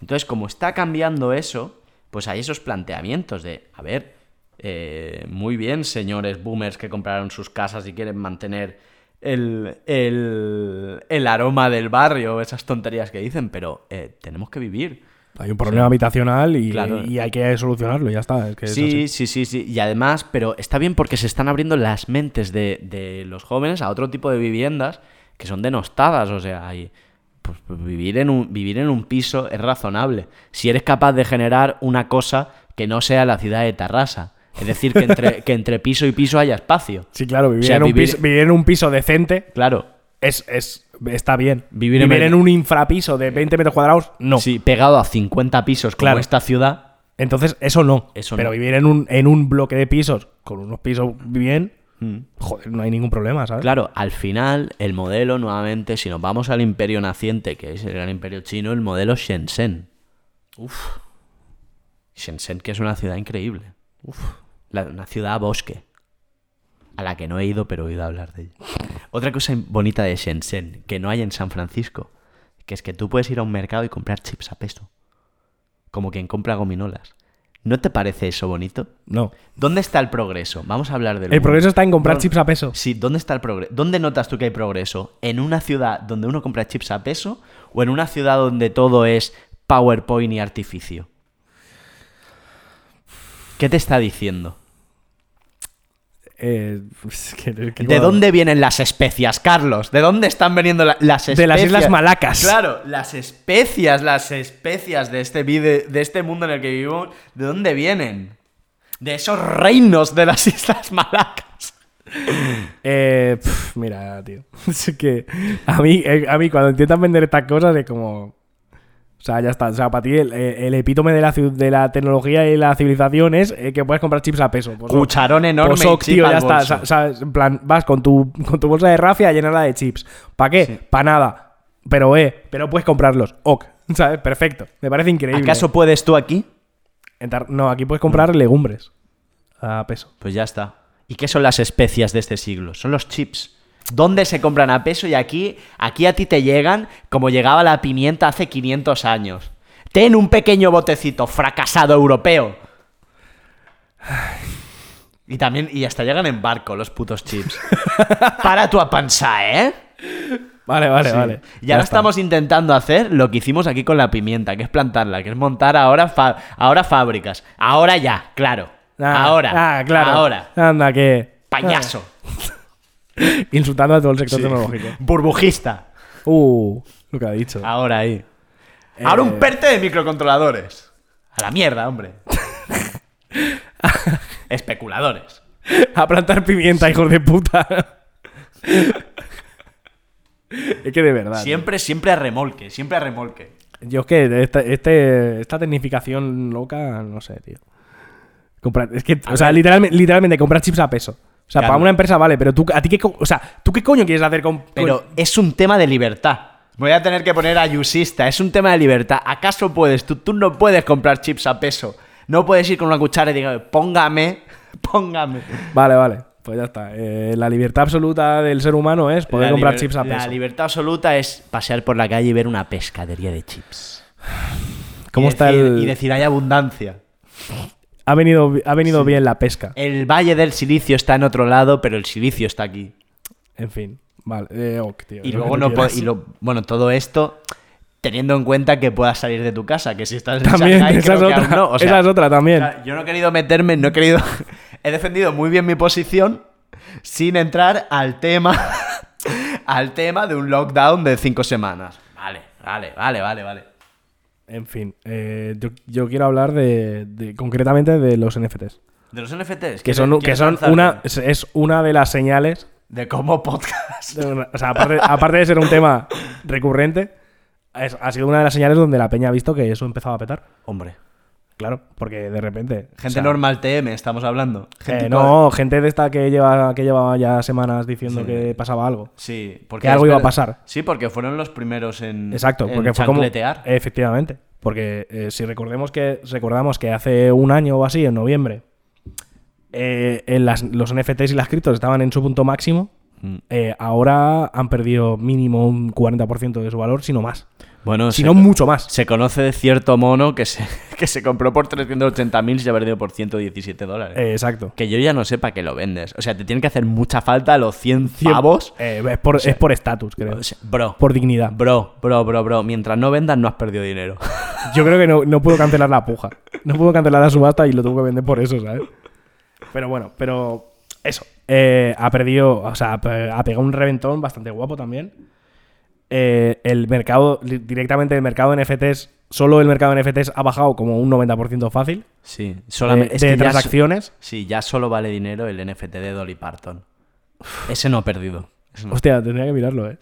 Entonces, como está cambiando eso, pues hay esos planteamientos de, a ver, eh, muy bien, señores boomers que compraron sus casas y quieren mantener el, el, el aroma del barrio, esas tonterías que dicen, pero eh, tenemos que vivir. Hay un problema habitacional y, Claro. y hay que solucionarlo, ya está. es que Sí, sí, sí, sí. Y además, pero está bien porque se están abriendo las mentes de, de los jóvenes a otro tipo de viviendas que son denostadas. O sea, hay, pues, pues, vivir, en un, vivir en un piso es razonable. Si eres capaz de generar una cosa que no sea la ciudad de Tarrasa. Es decir, que entre, que entre piso y piso haya espacio. Sí, claro, vivir, O sea, en un vivir- piso, vivir en un piso decente Claro. es, es, está bien. Vivir Vivir, en- en un infrapiso de 20 metros cuadrados, no. Sí, pegado a 50 pisos como Claro. esta ciudad. Entonces, eso no. Eso Pero no. vivir en un, en un bloque de pisos con unos pisos bien, joder, no hay ningún problema, ¿sabes? Claro, al final, el modelo, nuevamente, si nos vamos al imperio naciente, que es el gran imperio chino, el modelo Shenzhen. Uf. Shenzhen, que es una ciudad increíble. Uf. La- una ciudad bosque. A la que no he ido, pero he oído hablar de ella. Otra cosa bonita de Shenzhen, que no hay en San Francisco, que es que tú puedes ir a un mercado y comprar chips a peso. Como quien compra gominolas. ¿No te parece eso bonito? No. ¿Dónde está el progreso? Vamos a hablar del El mundo. progreso está en comprar chips a peso. Sí, ¿dónde está el progreso? ¿Dónde notas tú que hay progreso? ¿En una ciudad donde uno compra chips a peso o en una ciudad donde todo es PowerPoint y artificio? ¿Qué te está diciendo? Eh, es que- es que ¿De dónde vienen las especias, Carlos? ¿De dónde están viniendo la- las especias? De las Islas Malacas. Claro, las especias, las especias de este, vide- de este mundo en el que vivimos, ¿de dónde vienen? De esos reinos de las Islas Malacas. Eh, pf, mira, tío. Es que a mí, eh, a mí cuando intentan vender estas cosas es como... O sea, ya está. O sea, para ti el, el epítome de la, de la tecnología y la civilización es eh, que puedes comprar chips a peso. Pues, Cucharón enorme pues, y ok, tío, ya está. Sa- ¿sabes? En plan, vas con tu, con tu bolsa de rafia a llenarla de chips. ¿Para qué? Para nada. Pero, eh, pero puedes comprarlos. Ok. ¿Sabes? Perfecto. Me parece increíble. ¿Acaso puedes tú aquí? En Tar- No, aquí puedes comprar legumbres a peso. Pues ya está. ¿Y qué son las especias de este siglo? Son los chips. ¿Dónde se compran a peso? Y aquí, aquí a ti te llegan como llegaba la pimienta hace 500 años. Ten un pequeño botecito fracasado europeo. Y también, y hasta llegan en barco los putos chips. Para tú a pensar, ¿eh? Vale, vale, Sí. vale. Y Ya ahora está. estamos intentando hacer lo que hicimos aquí con la pimienta, que es plantarla, que es montar ahora, ahora fábricas. Ahora ya, claro. Ah, ahora. Ah, claro. Ahora. Anda, que. Payaso. Ah, insultando a todo el sector Sí. tecnológico. Burbujista. Uh, lo que ha dicho. Ahora ahí. Ahora un perte de microcontroladores. A la mierda, hombre. Especuladores. A plantar pimienta, hijos de puta. es que de verdad. Siempre, siempre a remolque, siempre a remolque. Yo es que esta, este, esta tecnificación loca, no sé, tío. Comprar- es que, o sea, literalmente, literalmente comprar chips a peso. O sea, Claro. para una empresa vale, pero tú, a ti qué, o sea, ¿tú qué coño quieres hacer con. Pero es un tema de libertad. Voy a tener que poner ayusista. Es un tema de libertad. ¿Acaso puedes? Tú, tú no puedes comprar chips a peso. No puedes ir con una cuchara y decir, póngame, póngame. Vale, vale. Pues ya está. Eh, la libertad absoluta del ser humano es poder La comprar chips a La peso. libertad absoluta es pasear por la calle y ver una pescadería de chips. ¿Cómo Y está decir- el.? Y decir, hay abundancia. Ha venido, ha venido bien la pesca. El valle del silicio está en otro lado, pero el silicio está aquí. En fin. Vale. Eh, ok, tío, Y luego no y lo, bueno, todo esto teniendo en cuenta que puedas salir de tu casa, que si estás en También, Shanghái, esa es que otra. no. O sea, esa es otra también. o sea, yo no he querido meterme, no he querido. he defendido muy bien mi posición sin entrar al tema. al tema de un lockdown de cinco semanas. Vale, vale, vale, vale, vale. En fin, eh, yo, yo quiero hablar de, de- concretamente de los NFTs. De los NFTs. Que son, que son una, es, es una de las señales. De cómo podcast. de una- o sea, aparte, aparte de ser un tema recurrente, es- ha sido una de las señales donde la peña ha visto que eso empezaba a petar. Hombre. Claro, porque de repente. Gente o sea, normal TM, estamos hablando. Gente eh, no, gente de esta que lleva que llevaba ya semanas diciendo Sí. que pasaba algo. Sí, porque Que algo iba a pasar. Sí, porque fueron los primeros en. Exacto, en porque fue como. Efectivamente. Porque eh, si recordemos que, recordamos que hace un año o así, en noviembre, eh, en las- los NFTs y las criptos estaban en su punto máximo, Mm. ahora han perdido mínimo un 40% de su valor, si no más. Bueno, Si no mucho más. Se conoce de cierto mono que se, que se compró por 380.000 y se ha vendido por 117 dólares. Eh, exacto. que yo ya no sé para qué lo vendes. O sea, te tienen que hacer mucha falta los 100 pavos. Eh, es por es por estatus, creo. O sea, bro, por dignidad. bro, bro, bro, bro. Mientras no vendas, no has perdido dinero. Yo creo que no, no puedo cancelar la puja. No puedo cancelar la subasta y lo tengo que vender por eso, ¿sabes? Pero bueno, pero eso. Eh, ha perdido, o sea, ha pegado un reventón bastante guapo también. Eh, el mercado, directamente el mercado de NFTs, solo el mercado de NFTs ha bajado como un 90% fácil Sí, de, solamente. es de que ya transacciones. sí, ya solo vale dinero el NFT de Dolly Parton. Ese no ha perdido. No. Hostia, tendría que mirarlo, ¿eh?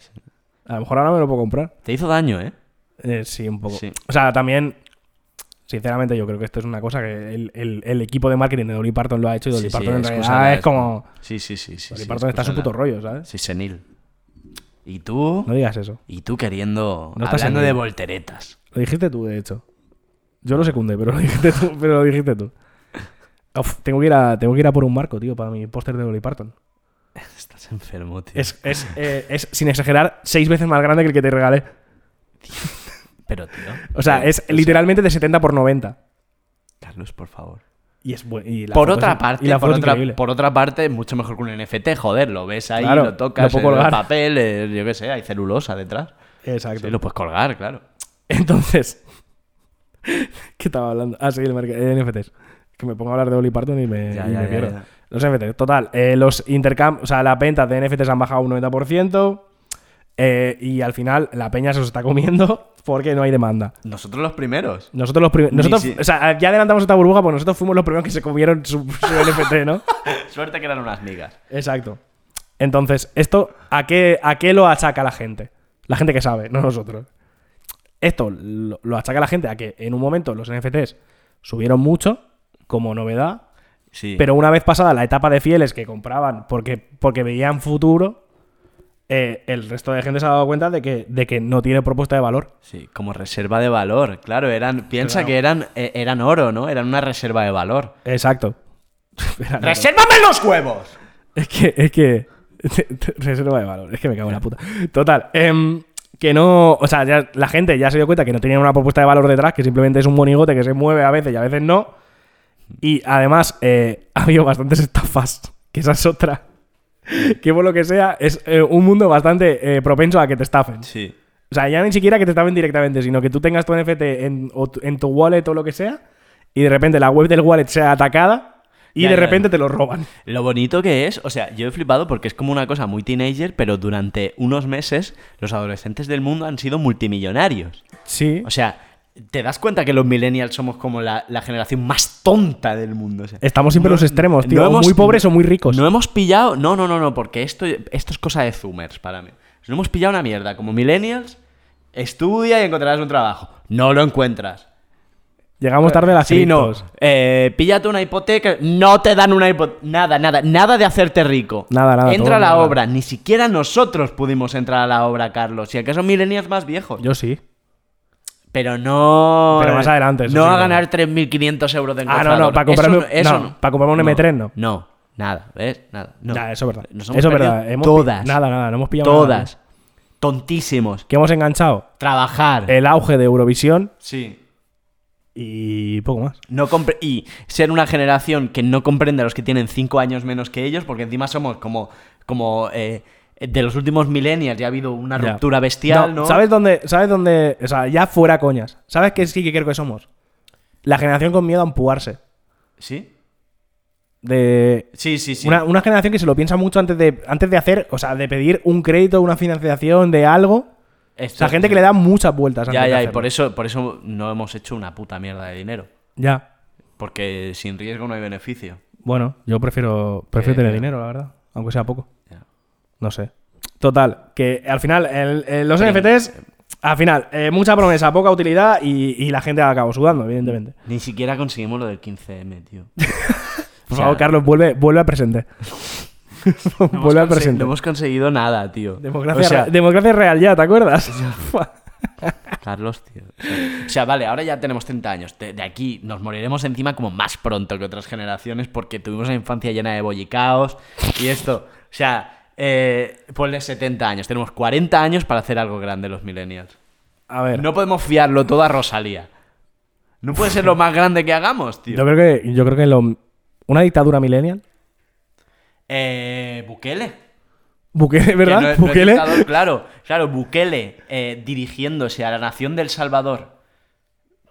A lo mejor ahora me lo puedo comprar. Te hizo daño, ¿eh? Eh, sí, un poco. Sí. O sea, también, sinceramente, yo creo que esto es una cosa que el, el- el equipo de marketing de Dolly Parton lo ha hecho y Dolly Sí, sí, Parton en excusa realidad es como. Sí, sí, sí. sí Dolly sí, Parton está a su puto rollo, ¿sabes? Sí, senil. Y tú. No digas eso. Y tú queriendo. No estás hablando de volteretas. Lo dijiste tú, de hecho. Yo lo secundé, pero lo dijiste tú. Pero lo dijiste tú. Uf, tengo, que ir a, tengo que ir a por un marco, tío, para mi póster de Dolly Parton. Estás enfermo, tío. Es, es, eh, es, sin exagerar, seis veces más grande que el que te regalé. Pero, tío. O sea, es literalmente de 70 por 90. Carlos, por favor. Y es y la Por otra es- parte, y la por otra, increíble. por otra parte, mucho mejor que un NFT, joder, lo ves ahí, Claro, lo tocas, lo el papel, yo qué sé, hay celulosa detrás. Exacto. Sí, lo puedes colgar, claro. Entonces, ¿qué estaba hablando? Ah, sí, el eh, NFTs. Que me pongo a hablar de Oli Parton y me, Ya, y ya, me ya, pierdo. Los NFTs, total. eh, los intercam, o sea, las ventas de NFTs han bajado un 90%. Eh, y al final la peña se los está comiendo porque no hay demanda. Nosotros los primeros. Nosotros los primeros. Ni Nosotros, si- o sea, ya adelantamos esta burbuja porque nosotros fuimos los primeros que se comieron su, su NFT, ¿no? Suerte que eran unas migas. Exacto. Entonces, ¿esto a qué, a qué lo achaca la gente? La gente que sabe, no nosotros. Esto lo, lo achaca la gente a que en un momento los NFTs subieron mucho como novedad, Sí. pero una vez pasada la etapa de fieles que compraban porque, porque veían futuro, eh, el resto de gente se ha dado cuenta de que, de que no tiene propuesta de valor. Sí, como reserva de valor. Claro, eran. Piensa Claro. que eran, eh, eran oro, ¿no? Eran una reserva de valor. Exacto. ¡Resérvame los huevos! Es que, es que. Reserva de valor. Es que me cago en la puta. Total. em, que no. O sea, ya la gente ya se dio cuenta que no tenía una propuesta de valor detrás, que simplemente es un monigote que se mueve a veces y a veces no. Y además, eh, ha habido bastantes estafas, que esa es otra. que por lo que sea, es eh, un mundo bastante eh, propenso a que te estafen. Sí. O sea, ya ni siquiera que te estafen directamente, sino que tú tengas tu NFT en, o tu- en tu wallet o lo que sea, y de repente la web del wallet sea atacada y Ya, de ya. repente te lo roban. Lo bonito que es, o sea, yo he flipado porque es como una cosa muy teenager, pero durante unos meses los adolescentes del mundo han sido multimillonarios. Sí. O sea, te das cuenta que los millennials somos como la, la generación más tonta del mundo. o sea, Estamos siempre en los extremos, tío. no o hemos- muy pobres o muy ricos. No hemos pillado. No, no, no, no, porque esto, esto es cosa de zoomers para mí. No hemos pillado una mierda. Como millennials, estudia y encontrarás un trabajo. No lo encuentras. Llegamos tarde a las Sí, no. Eh, píllate una hipoteca. No te dan una hipoteca. Nada, nada. Nada de hacerte rico. Nada, nada, Entra todo a la nada. obra. Ni siquiera nosotros pudimos entrar a la obra, Carlos. Si acaso millennials más viejos. Yo sí. Pero no. Pero más adelante, eso No sí, a ganar 3.500 euros de Ah, no, no, para comprarme- Eso, eso no, para comprarme un M3 no. No, nada, ¿ves? Nada. No. Ya, eso es verdad. Nos hemos Eso es verdad. Hemos todas. Nada, nada. No hemos pillado nada. Todas. Tontísimos. Que hemos enganchado Trabajar. el auge de Eurovisión Sí. y poco más. No compre- y ser una generación que no comprende a los que tienen 5 años menos que ellos, porque encima somos como, como eh, de los últimos millennials, ya ha habido una Ya. ruptura bestial, ¿no? ¿Sabes dónde? ¿Sabes dónde? O sea, ya fuera coñas. ¿Sabes qué sí que creo que somos? La generación con miedo a empujarse. ¿Sí? De. Sí, sí, sí. Una, una generación que se lo piensa mucho antes de, antes de hacer, o sea, de pedir un crédito, una financiación de algo. O Esto- sea, gente que le da muchas vueltas antes Ya, de ya, y por eso, por eso no hemos hecho una puta mierda de dinero. Ya. Porque sin riesgo no hay beneficio. Bueno, yo prefiero, prefiero Eh, tener eh. dinero, la verdad. Aunque sea poco. Ya. No sé. Total, que al final, el- el- los NFTs, al final, eh, mucha promesa, poca utilidad y, y la gente acabó sudando, evidentemente. Ni siquiera conseguimos lo del 15M, tío. Por O sea, favor, Carlos, vuelve, vuelve al presente. no vuelve al presente. No hemos conseguido nada, tío. Democracia, O sea, re- democracia real ya, ¿te acuerdas? Carlos, tío. O sea, o sea, vale, ahora ya tenemos 30 años. De, de aquí nos moriremos encima como más pronto que otras generaciones porque tuvimos una infancia llena de bollicaos y esto. O sea, eh, ponle 70 años. Tenemos 40 años para hacer algo grande los millennials. A ver, No podemos fiarlo todo a Rosalía. No puede ser lo más grande que hagamos, tío. yo creo que, yo creo que lo- una dictadura millennial. Eh, Bukele. Bukele, ¿verdad? no es- no es Bukele. dictador, claro, claro, Bukele eh, dirigiéndose a la nación del Salvador.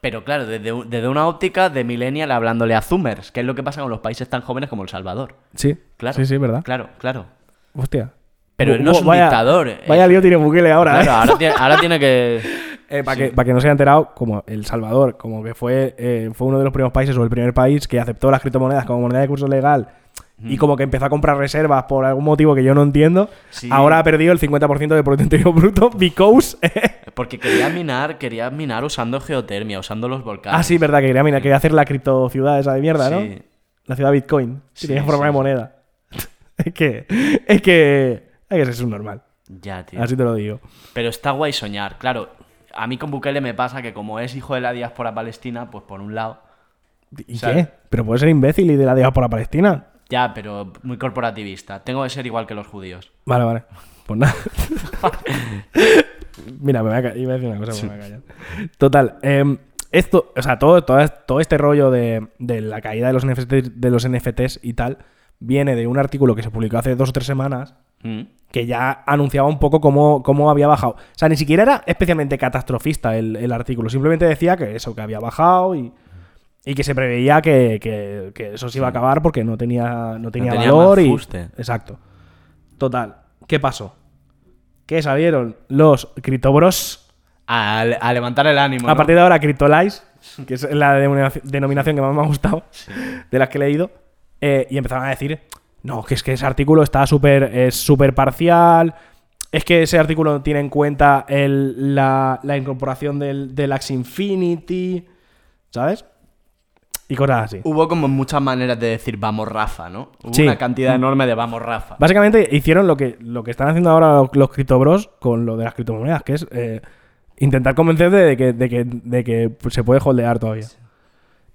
Pero claro, desde, desde una óptica de millennial hablándole a Zoomers, que es lo que pasa con los países tan jóvenes como El Salvador. Sí, Claro. sí, sí, ¿verdad? Claro, claro. Hostia. Pero él no es un Vaya- dictador. eh. Vaya lío tiene Bukele ahora, Claro, ¿eh? ahora, tiene, ahora tiene que. para, sí. que, para que no se haya enterado, como El Salvador, como que fue, eh, fue uno de los primeros países o el primer país que aceptó las criptomonedas como moneda de curso legal y como que empezó a comprar reservas por algún motivo que yo no entiendo, Sí. ahora ha perdido el 50% del Producto Interior Bruto because... Porque quería minar, quería minar usando geotermia, usando los volcanes. ah, sí, verdad, que quería, mira, quería hacer la cripto ciudad esa de mierda, ¿no? Sí. La ciudad Bitcoin. Sí, Sí, tenía forma de moneda. Es que... Es que... Hay que ser un normal. Ya, tío. Así te lo digo. Pero está guay soñar. Claro, a mí con Bukele me pasa que como es hijo de la diáspora palestina, pues por un lado. ¿Y qué? Pero puede ser imbécil y de la diáspora palestina. Ya, pero muy corporativista. Tengo que ser igual que los judíos. Vale, vale. Pues nada. Mira, me voy a iba a decir una cosa, pero me voy a callar. Total. em, esto, o sea, todo, todo, todo este rollo de, de la caída de los, NFTs, de los NFTs y tal viene de un artículo que se publicó hace dos o tres semanas Mm. que ya anunciaba un poco cómo, cómo había bajado. O sea, ni siquiera era especialmente catastrofista el, el artículo. Simplemente decía que eso, que había bajado y, y que se preveía que, que- que eso se iba a acabar porque no tenía, no tenía, tenía valor. y. Exacto. Total. ¿Qué pasó? Que salieron los criptobros. A, a levantar el ánimo. A ¿no? partir de ahora, Cryptolize, que es la denominación, denominación que más me ha gustado de las que he leído, eh, y empezaron a decir, no, que es que ese artículo está súper es súper parcial, es que ese artículo no tiene en cuenta el- la, la incorporación del, del Axie Infinity, ¿sabes? Y cosas así. Hubo como muchas maneras de decir vamos Rafa, ¿no? Hubo Sí. una cantidad enorme de vamos Rafa. Básicamente hicieron lo que, lo que están haciendo ahora los, los criptobros con lo de las criptomonedas, que es eh, intentar convencerte de que, de que, de que se puede holdear todavía.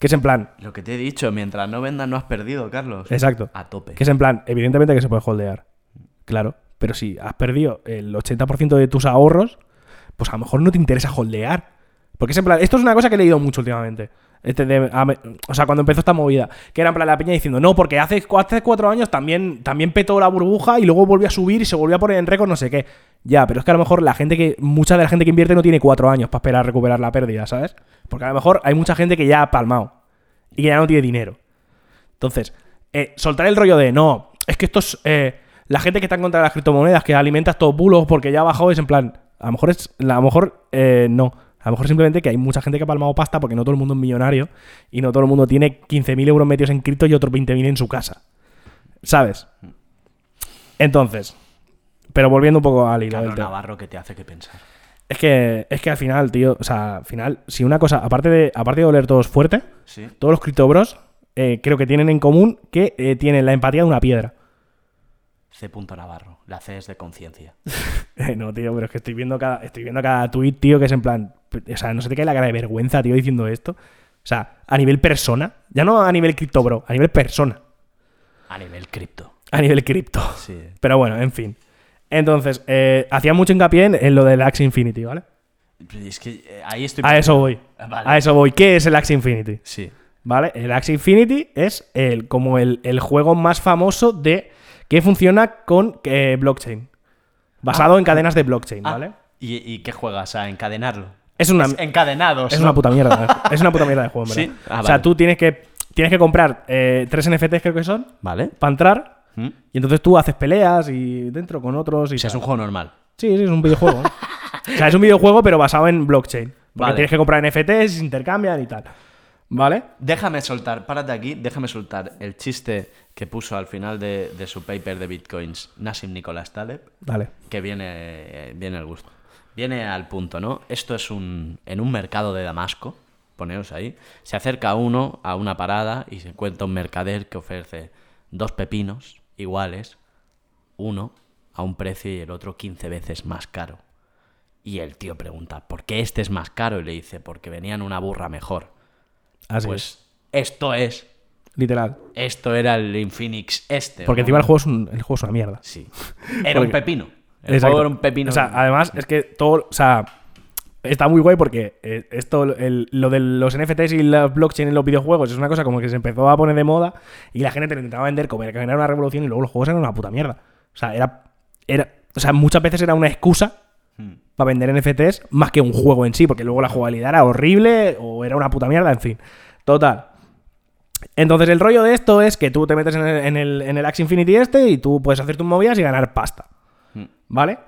Que es en plan, Lo que te he dicho, mientras no vendas no has perdido, Carlos. exacto. A tope. Que es en plan, evidentemente que se puede holdear. Claro. Pero si has perdido el 80% de tus ahorros, pues a lo mejor no te interesa holdear. Porque es en plan, esto es una cosa que he leído mucho últimamente. Este a o sea, cuando empezó esta movida, que era en plan la peña diciendo, no, porque hace, hace cuatro años también, también petó la burbuja y luego volvió a subir y se volvió a poner en récord, no sé qué. Ya, pero es que a lo mejor la gente que, mucha de la gente que invierte no tiene cuatro años para esperar a recuperar la pérdida, ¿sabes? Porque a lo mejor hay mucha gente que ya ha palmado y que ya no tiene dinero. Entonces, eh, soltar el rollo de, no, es que estos, eh, la gente que está en contra de las criptomonedas, que alimenta estos bulos porque ya ha bajado, es en plan, a lo mejor es, a lo mejor eh, no. A lo mejor simplemente que hay mucha gente que ha palmado pasta porque no todo el mundo es millonario y no todo el mundo tiene 15.000 euros metidos en cripto y otros 20.000 en su casa. ¿Sabes? Entonces, pero volviendo un poco al hilo del tema. Navarro que te hace que pensar. Es que, es que al final, tío, o sea, al final, si una cosa, aparte de, aparte de oler todos fuerte, Sí. todos los criptobros eh, creo que tienen en común que eh, tienen la empatía de una piedra. C. Navarro. La C es de conciencia. Eh, no, tío, pero es que estoy viendo cada, estoy viendo cada tweet, tío, que es en plan. O sea, no se te cae la cara de vergüenza, tío, diciendo esto. O sea, a nivel persona, ya no a nivel criptobro, a nivel persona, A nivel cripto. a nivel cripto. Sí. Pero bueno, en fin. Entonces, eh, hacía mucho hincapié en, en lo del Axie Infinity, ¿vale? Es que eh, ahí estoy. A eso voy. Vale. A eso voy. ¿Qué es el Axie Infinity? Sí. ¿Vale? El Axie Infinity es el, como el, el juego más famoso de que funciona con eh, blockchain. Basado en cadenas de blockchain, Ah, ¿vale? ¿y, y qué juegas? A encadenarlo. Es una, encadenados. es ¿no? una puta mierda. ¿eh? es una puta mierda de juego, Sí. verdad. Ah, o sea, vale. tú tienes que, tienes que comprar eh, tres NFTs, creo que son, Vale. para entrar. ¿Mm? Y entonces tú haces peleas y dentro con otros. Y O sea, es un juego normal. Sí, sí, es un videojuego. ¿eh? o sea, es un videojuego, pero basado en blockchain. Porque Vale. tienes que comprar NFTs, se intercambian y tal. ¿Vale? Déjame soltar, párate aquí, déjame soltar el chiste que puso al final de, de su paper de bitcoins Nassim Nicolás Taleb, Dale. que viene, viene al gusto. Viene al punto, ¿no? Esto es un. En un mercado de Damasco, poneos ahí, se acerca uno a una parada y se encuentra un mercader que ofrece dos pepinos iguales, uno a un precio y el otro 15 veces más caro. Y el tío pregunta, ¿por qué este es más caro? Y le dice, porque venía en una burra mejor. Así Pues esto es. Literal. Esto era el Infinix este. Porque ¿no? encima el juego es, un, el juego es una mierda. Sí. Era un pepino. El Exacto. juego era un pepino. O sea, además es que todo. O sea, está muy guay porque eh, esto, el- lo de los NFTs y la blockchain en los videojuegos es una cosa como que se empezó a poner de moda y la gente te lo intentaba vender como que era una revolución y luego los juegos eran una puta mierda. O sea, era. era o sea, muchas veces era una excusa Hmm. para vender NFTs más que un juego en sí, porque luego la jugabilidad era horrible o era una puta mierda, en fin. Total. Entonces el rollo de esto es que tú te metes en el, en el, en el Axie Infinity este y tú puedes hacer tus movidas y ganar pasta. Hmm. ¿Vale?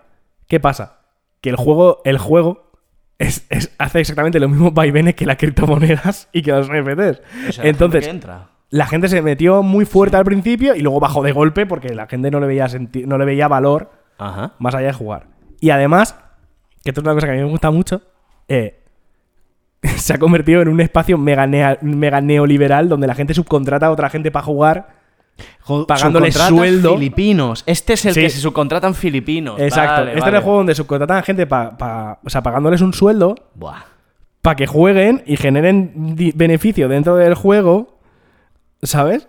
¿Qué pasa? Que el juego, el juego es, es- hace exactamente los mismos vaivenes que las criptomonedas y que los NFTs. O sea, Entonces, entra. la gente se metió muy fuerte al principio y luego bajó de golpe porque la gente no le veía, no le veía valor Ajá. más allá de jugar. Y además, que esto es una cosa que a mí me gusta mucho, eh, se ha convertido en un espacio mega, nea- mega neoliberal donde la gente subcontrata a otra gente para jugar, pagándole Subcontratan sueldo. Filipinos. Este es el Sí. que se subcontratan filipinos. Exacto. Vale, este vale. es el juego donde subcontratan a gente para, o sea, pagándoles un sueldo para que jueguen y generen beneficio dentro del juego, ¿sabes?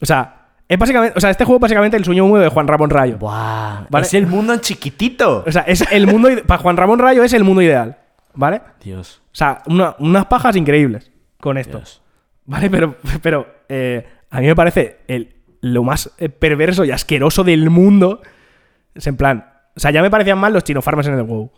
O sea, es básicamente, o sea, este juego es básicamente el sueño húmedo de Juan Ramón Rayo. Buah. Vale. Es el mundo en chiquitito. O sea, es el mundo para Juan Ramón Rayo es el mundo ideal, ¿vale? Dios. O sea, una- unas pajas increíbles con esto. Dios. ¿Vale? Pero, pero eh, a mí me parece el, lo más eh, perverso y asqueroso del mundo. Es en plan. O sea, ya me parecían mal los chino farmers en el WoW.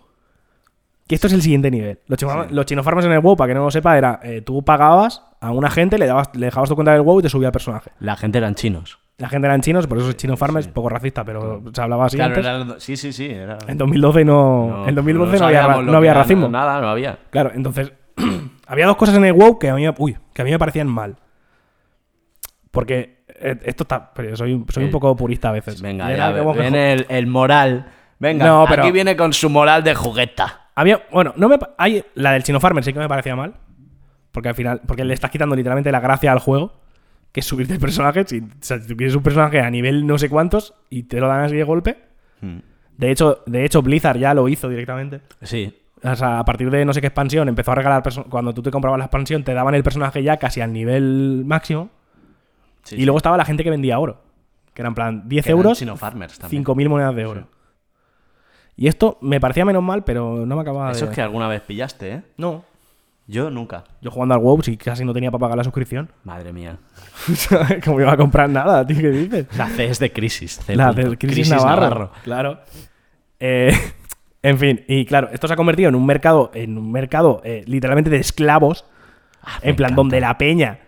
Que esto es el siguiente nivel. Los chino, los farmers en el WoW, para que no lo sepa, era eh, tú pagabas a una gente, le, dabas, le dejabas tu cuenta del WoW y te subía el personaje. La gente eran chinos. La gente eran chinos, por eso es chino farmers, poco racista, pero se hablaba así Claro, antes. era- sí, sí, sí. Era... En 2012 no, en 2012 no, había, no había que era, racismo. Nada, no había. Claro, entonces había dos cosas en el WoW que a mí, me- uy, que a mí me parecían mal. Porque eh, esto está, pero yo soy, soy un Eh, poco purista a veces. Venga, ya viene el, el moral. Venga, No, pero- aquí viene con su moral de jugueta. Había, bueno, no me hay la del Chino Farmer sí que me parecía mal, porque al final porque le estás quitando literalmente la gracia al juego, que es subirte el personaje, si, o sea, si tú quieres un personaje a nivel no sé cuántos y te lo dan así de golpe. Hmm. De hecho, de hecho Blizzard ya lo hizo directamente. Sí. O sea, a partir de no sé qué expansión empezó a regalar cuando tú te comprabas la expansión te daban el personaje ya casi al nivel máximo. sí, y sí. luego estaba la gente que vendía oro. Que era en plan 10 Que eran euros, Chino Farmers también. 5.000 monedas de oro. Y esto me parecía menos mal, pero no me acababa Eso de... es que alguna vez pillaste, ¿eh? No. Yo nunca. Yo jugando al WoW, si casi no tenía para pagar la suscripción. Madre mía. Como iba a comprar nada, tío, ¿qué dices? La C es de crisis. C La punto. del Crisis, Navarro. Claro. Eh, en fin, y claro, esto se ha convertido en un mercado, en un mercado eh, literalmente de esclavos. Ah, en plan, encanta. donde la peña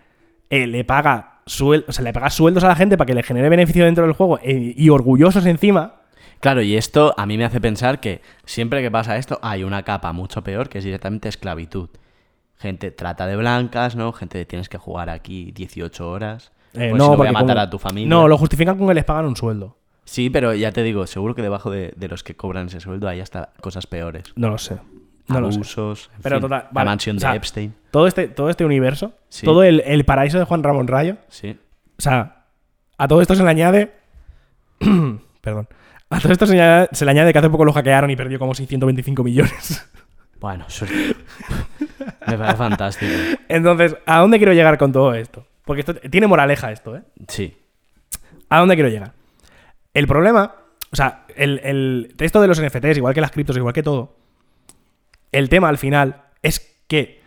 eh, le paga suel- o sea, le paga sueldos a la gente para que le genere beneficio dentro del juego y orgullosos encima. Claro, y esto a mí me hace pensar que siempre que pasa esto hay una capa mucho peor que es directamente esclavitud. Gente trata de blancas, ¿no? Gente de tienes que jugar aquí 18 horas. Eh, pues si no, no voy a matar como- a tu familia. No, lo justifican con que les pagan un sueldo. Sí, pero ya te digo, seguro que debajo de, de los que cobran ese sueldo hay hasta cosas peores. No lo sé. No lo sé. Abusos, en Pero fin, total, la mansión o sea, de Epstein. Todo este, todo este universo, Sí. todo el, el paraíso de Juan Ramón Rayo, Sí. o sea, a todo esto se le añade. Perdón. A todo esto se le, añade, se le añade que hace poco lo hackearon y perdió como 625 millones. Bueno, es- me parece fantástico. Entonces, ¿a dónde quiero llegar con todo esto? Porque esto tiene moraleja esto, ¿eh? Sí. ¿A dónde quiero llegar? El problema, o sea, el, el texto de los NFTs, igual que las criptos, igual que todo, el tema al final es que,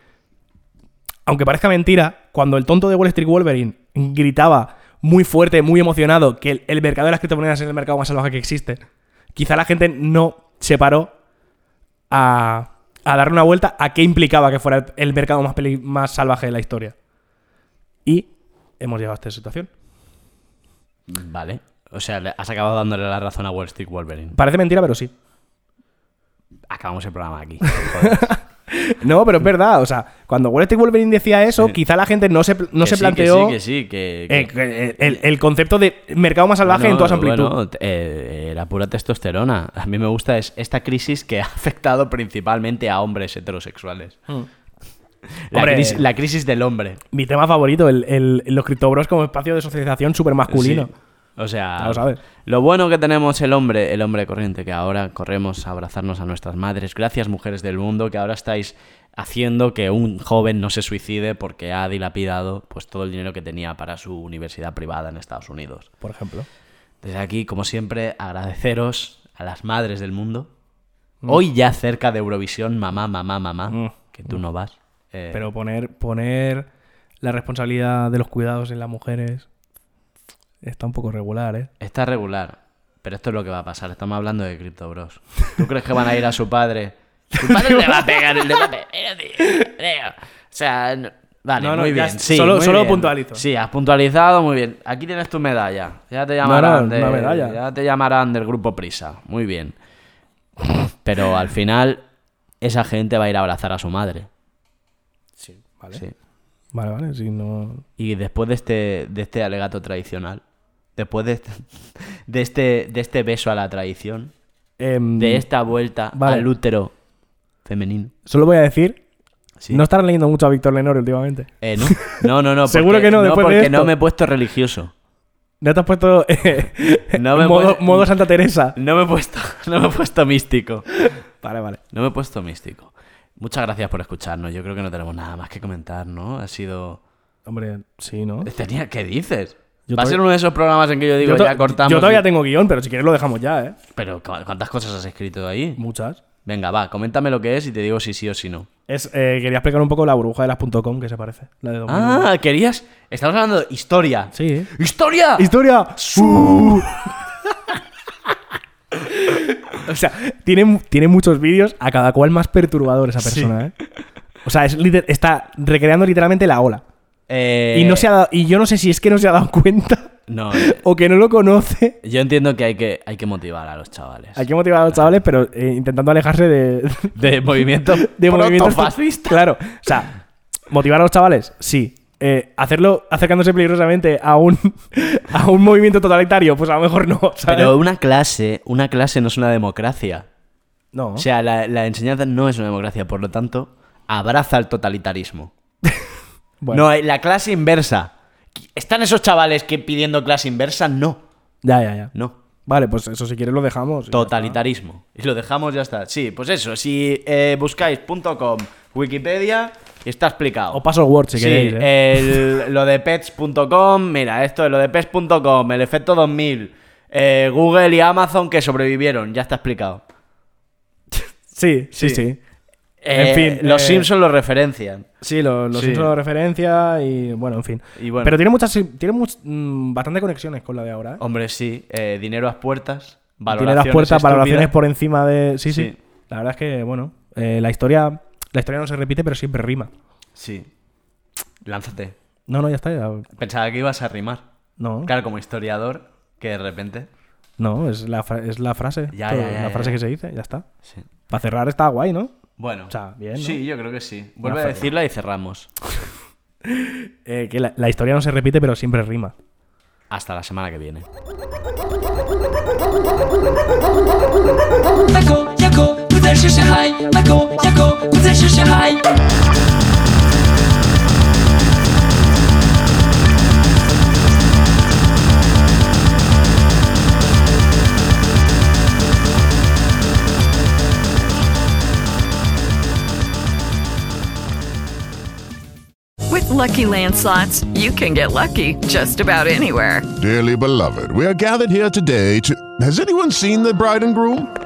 aunque parezca mentira, cuando el tonto de Wall Street Wolverine gritaba muy fuerte, muy emocionado, que el, el mercado de las criptomonedas es el mercado más salvaje que existe, quizá la gente no se paró a, a darle una vuelta a qué implicaba que fuera el, mercado más, peli- más salvaje de la historia. Y hemos llegado a esta situación. Vale. O sea, has acabado dándole la razón a Wall Street Wolverine. Parece mentira, pero sí. Acabamos el programa aquí. No, pero es verdad. O sea, cuando Wall Street Wolverine decía eso, quizá la gente no se, no Que se sí, planteó Que sí, que sí, que... eh, que- que el, el concepto de mercado más salvaje en toda su amplitud. bueno, eh, pura testosterona. A mí me gusta es esta crisis que ha afectado principalmente a hombres heterosexuales. La, Hmm. Hombre, crisis, la crisis del hombre. Mi tema favorito, el, el- los criptobros como espacio de socialización súper masculino. Sí. O sea, lo bueno que tenemos el hombre, el hombre corriente, que ahora corremos a abrazarnos a nuestras madres. Gracias, mujeres del mundo, que ahora estáis haciendo que un joven no se suicide porque ha dilapidado pues todo el dinero que tenía para su universidad privada en Estados Unidos. Por ejemplo. Desde aquí, como siempre, agradeceros a las madres del mundo. Hoy ya cerca de Eurovisión, mamá, mamá, mamá, Mm. que tú no vas. Eh, Pero poner, poner la responsabilidad de los cuidados en las mujeres está un poco regular, ¿eh? Está regular, pero esto es lo que va a pasar. Estamos hablando de Crypto Bros. ¿Tú crees que van a ir a su padre? Su padre le va a pegar, le va a pegar. O sea, no- vale, No, no, muy bien. Sí, solo- muy solo bien. puntualizo. Sí, has puntualizado muy bien. Aquí tienes tu medalla. Ya te llamarán, de- medalla. ya te llamarán del grupo Prisa. Muy bien. Pero al final, esa gente va a ir a abrazar a su madre. Sí, vale. Sí. Vale, vale, si no... Y después de este, de este alegato tradicional, después de este, de este, de este beso a la tradición, Em, de esta vuelta Vale. al útero femenino. Solo voy a decir, Sí. no estarás leyendo mucho a Víctor Lenore últimamente. Eh, ¿no? no, no, no. Seguro que no, después de porque esto. no me he puesto religioso. ¿No te has puesto eh, No me modo, pone- modo Santa Teresa? No me he puesto, no me he puesto místico. Vale, vale. No me he puesto místico. Muchas gracias por escucharnos. Yo creo que no tenemos nada más que comentar, ¿no? Ha sido. Hombre, sí, ¿no? Tenía, ¿Qué dices? Yo Va a ser uno de esos programas en que yo digo, yo, ya cortamos. yo todavía y- tengo guion, pero si quieres lo dejamos ya, ¿eh? Pero, ¿cu- ¿cuántas cosas has escrito ahí? Muchas. Venga, va, coméntame lo que es y te digo si sí o si no. Es, eh, quería explicar un poco la burbuja de las .com, que se parece. La de 2001. Ah, querías. Estamos hablando de historia. Sí. ¡Historia! ¡Historia! Uh. o sea, tiene, tiene muchos vídeos, a cada cual más perturbador esa persona, ¿eh? O sea, es está recreando literalmente la ola. Eh, Y, no se ha dado- y yo no sé si es que no se ha dado cuenta No, eh, o que no lo conoce. yo entiendo que hay que, hay que motivar a los chavales. Hay que motivar a los chavales, pero eh, intentando alejarse de, De movimiento de movimientos protofascista. Claro, o sea, motivar a los chavales, sí. Eh, hacerlo acercándose peligrosamente a un, a un movimiento totalitario, pues a lo mejor no. ¿sabes? Pero una clase, una clase no es una democracia. no. O sea, la, la enseñanza no es una democracia, por lo tanto, abraza el totalitarismo. Bueno. No, la clase inversa. ¿Están esos chavales que pidiendo clase inversa? No, Ya, ya, ya. no. Vale, pues eso si quieres lo dejamos. Totalitarismo. Y lo dejamos, ya está. Sí, pues eso. Si eh, buscáis .com, Wikipedia, está explicado. O paso Word si sí, queréis. ¿eh? el- lo de pets.com, mira, esto es lo de pets.com, el efecto 2000, eh, Google y Amazon que sobrevivieron, ya está explicado. Sí, sí, sí. sí. Eh, en fin, los Simpsons lo referencian. Sí, lo- los Sí. Simpsons lo referencia y bueno, en fin. Y bueno. Pero tiene muchas, tiene much- mm, bastante conexiones con la de ahora. ¿eh? Hombre, sí. dinero a las puertas. Valoraciones las puertas, valoraciones por encima de. Sí, sí. Sí. La verdad es que, bueno, la historia. La historia no se repite, pero siempre rima. Sí. Lánzate. No, no, ya está. ya- Pensaba que ibas a rimar. No, Claro, como historiador, que de repente. no, es la, fra- es la frase. Ya, todo, ya, ya, la ya, frase ya. que se dice, ya está. Sí. Para cerrar está guay, ¿no? Bueno. O sea, bien, ¿no? Sí, yo creo que sí. Vuelve a decirla y cerramos. Eh, que la, la historia no se repite, pero siempre rima. Hasta la semana que viene. With Lucky landslots, you can get lucky just about anywhere. Dearly beloved, we are gathered here today to... Has anyone seen the bride and groom?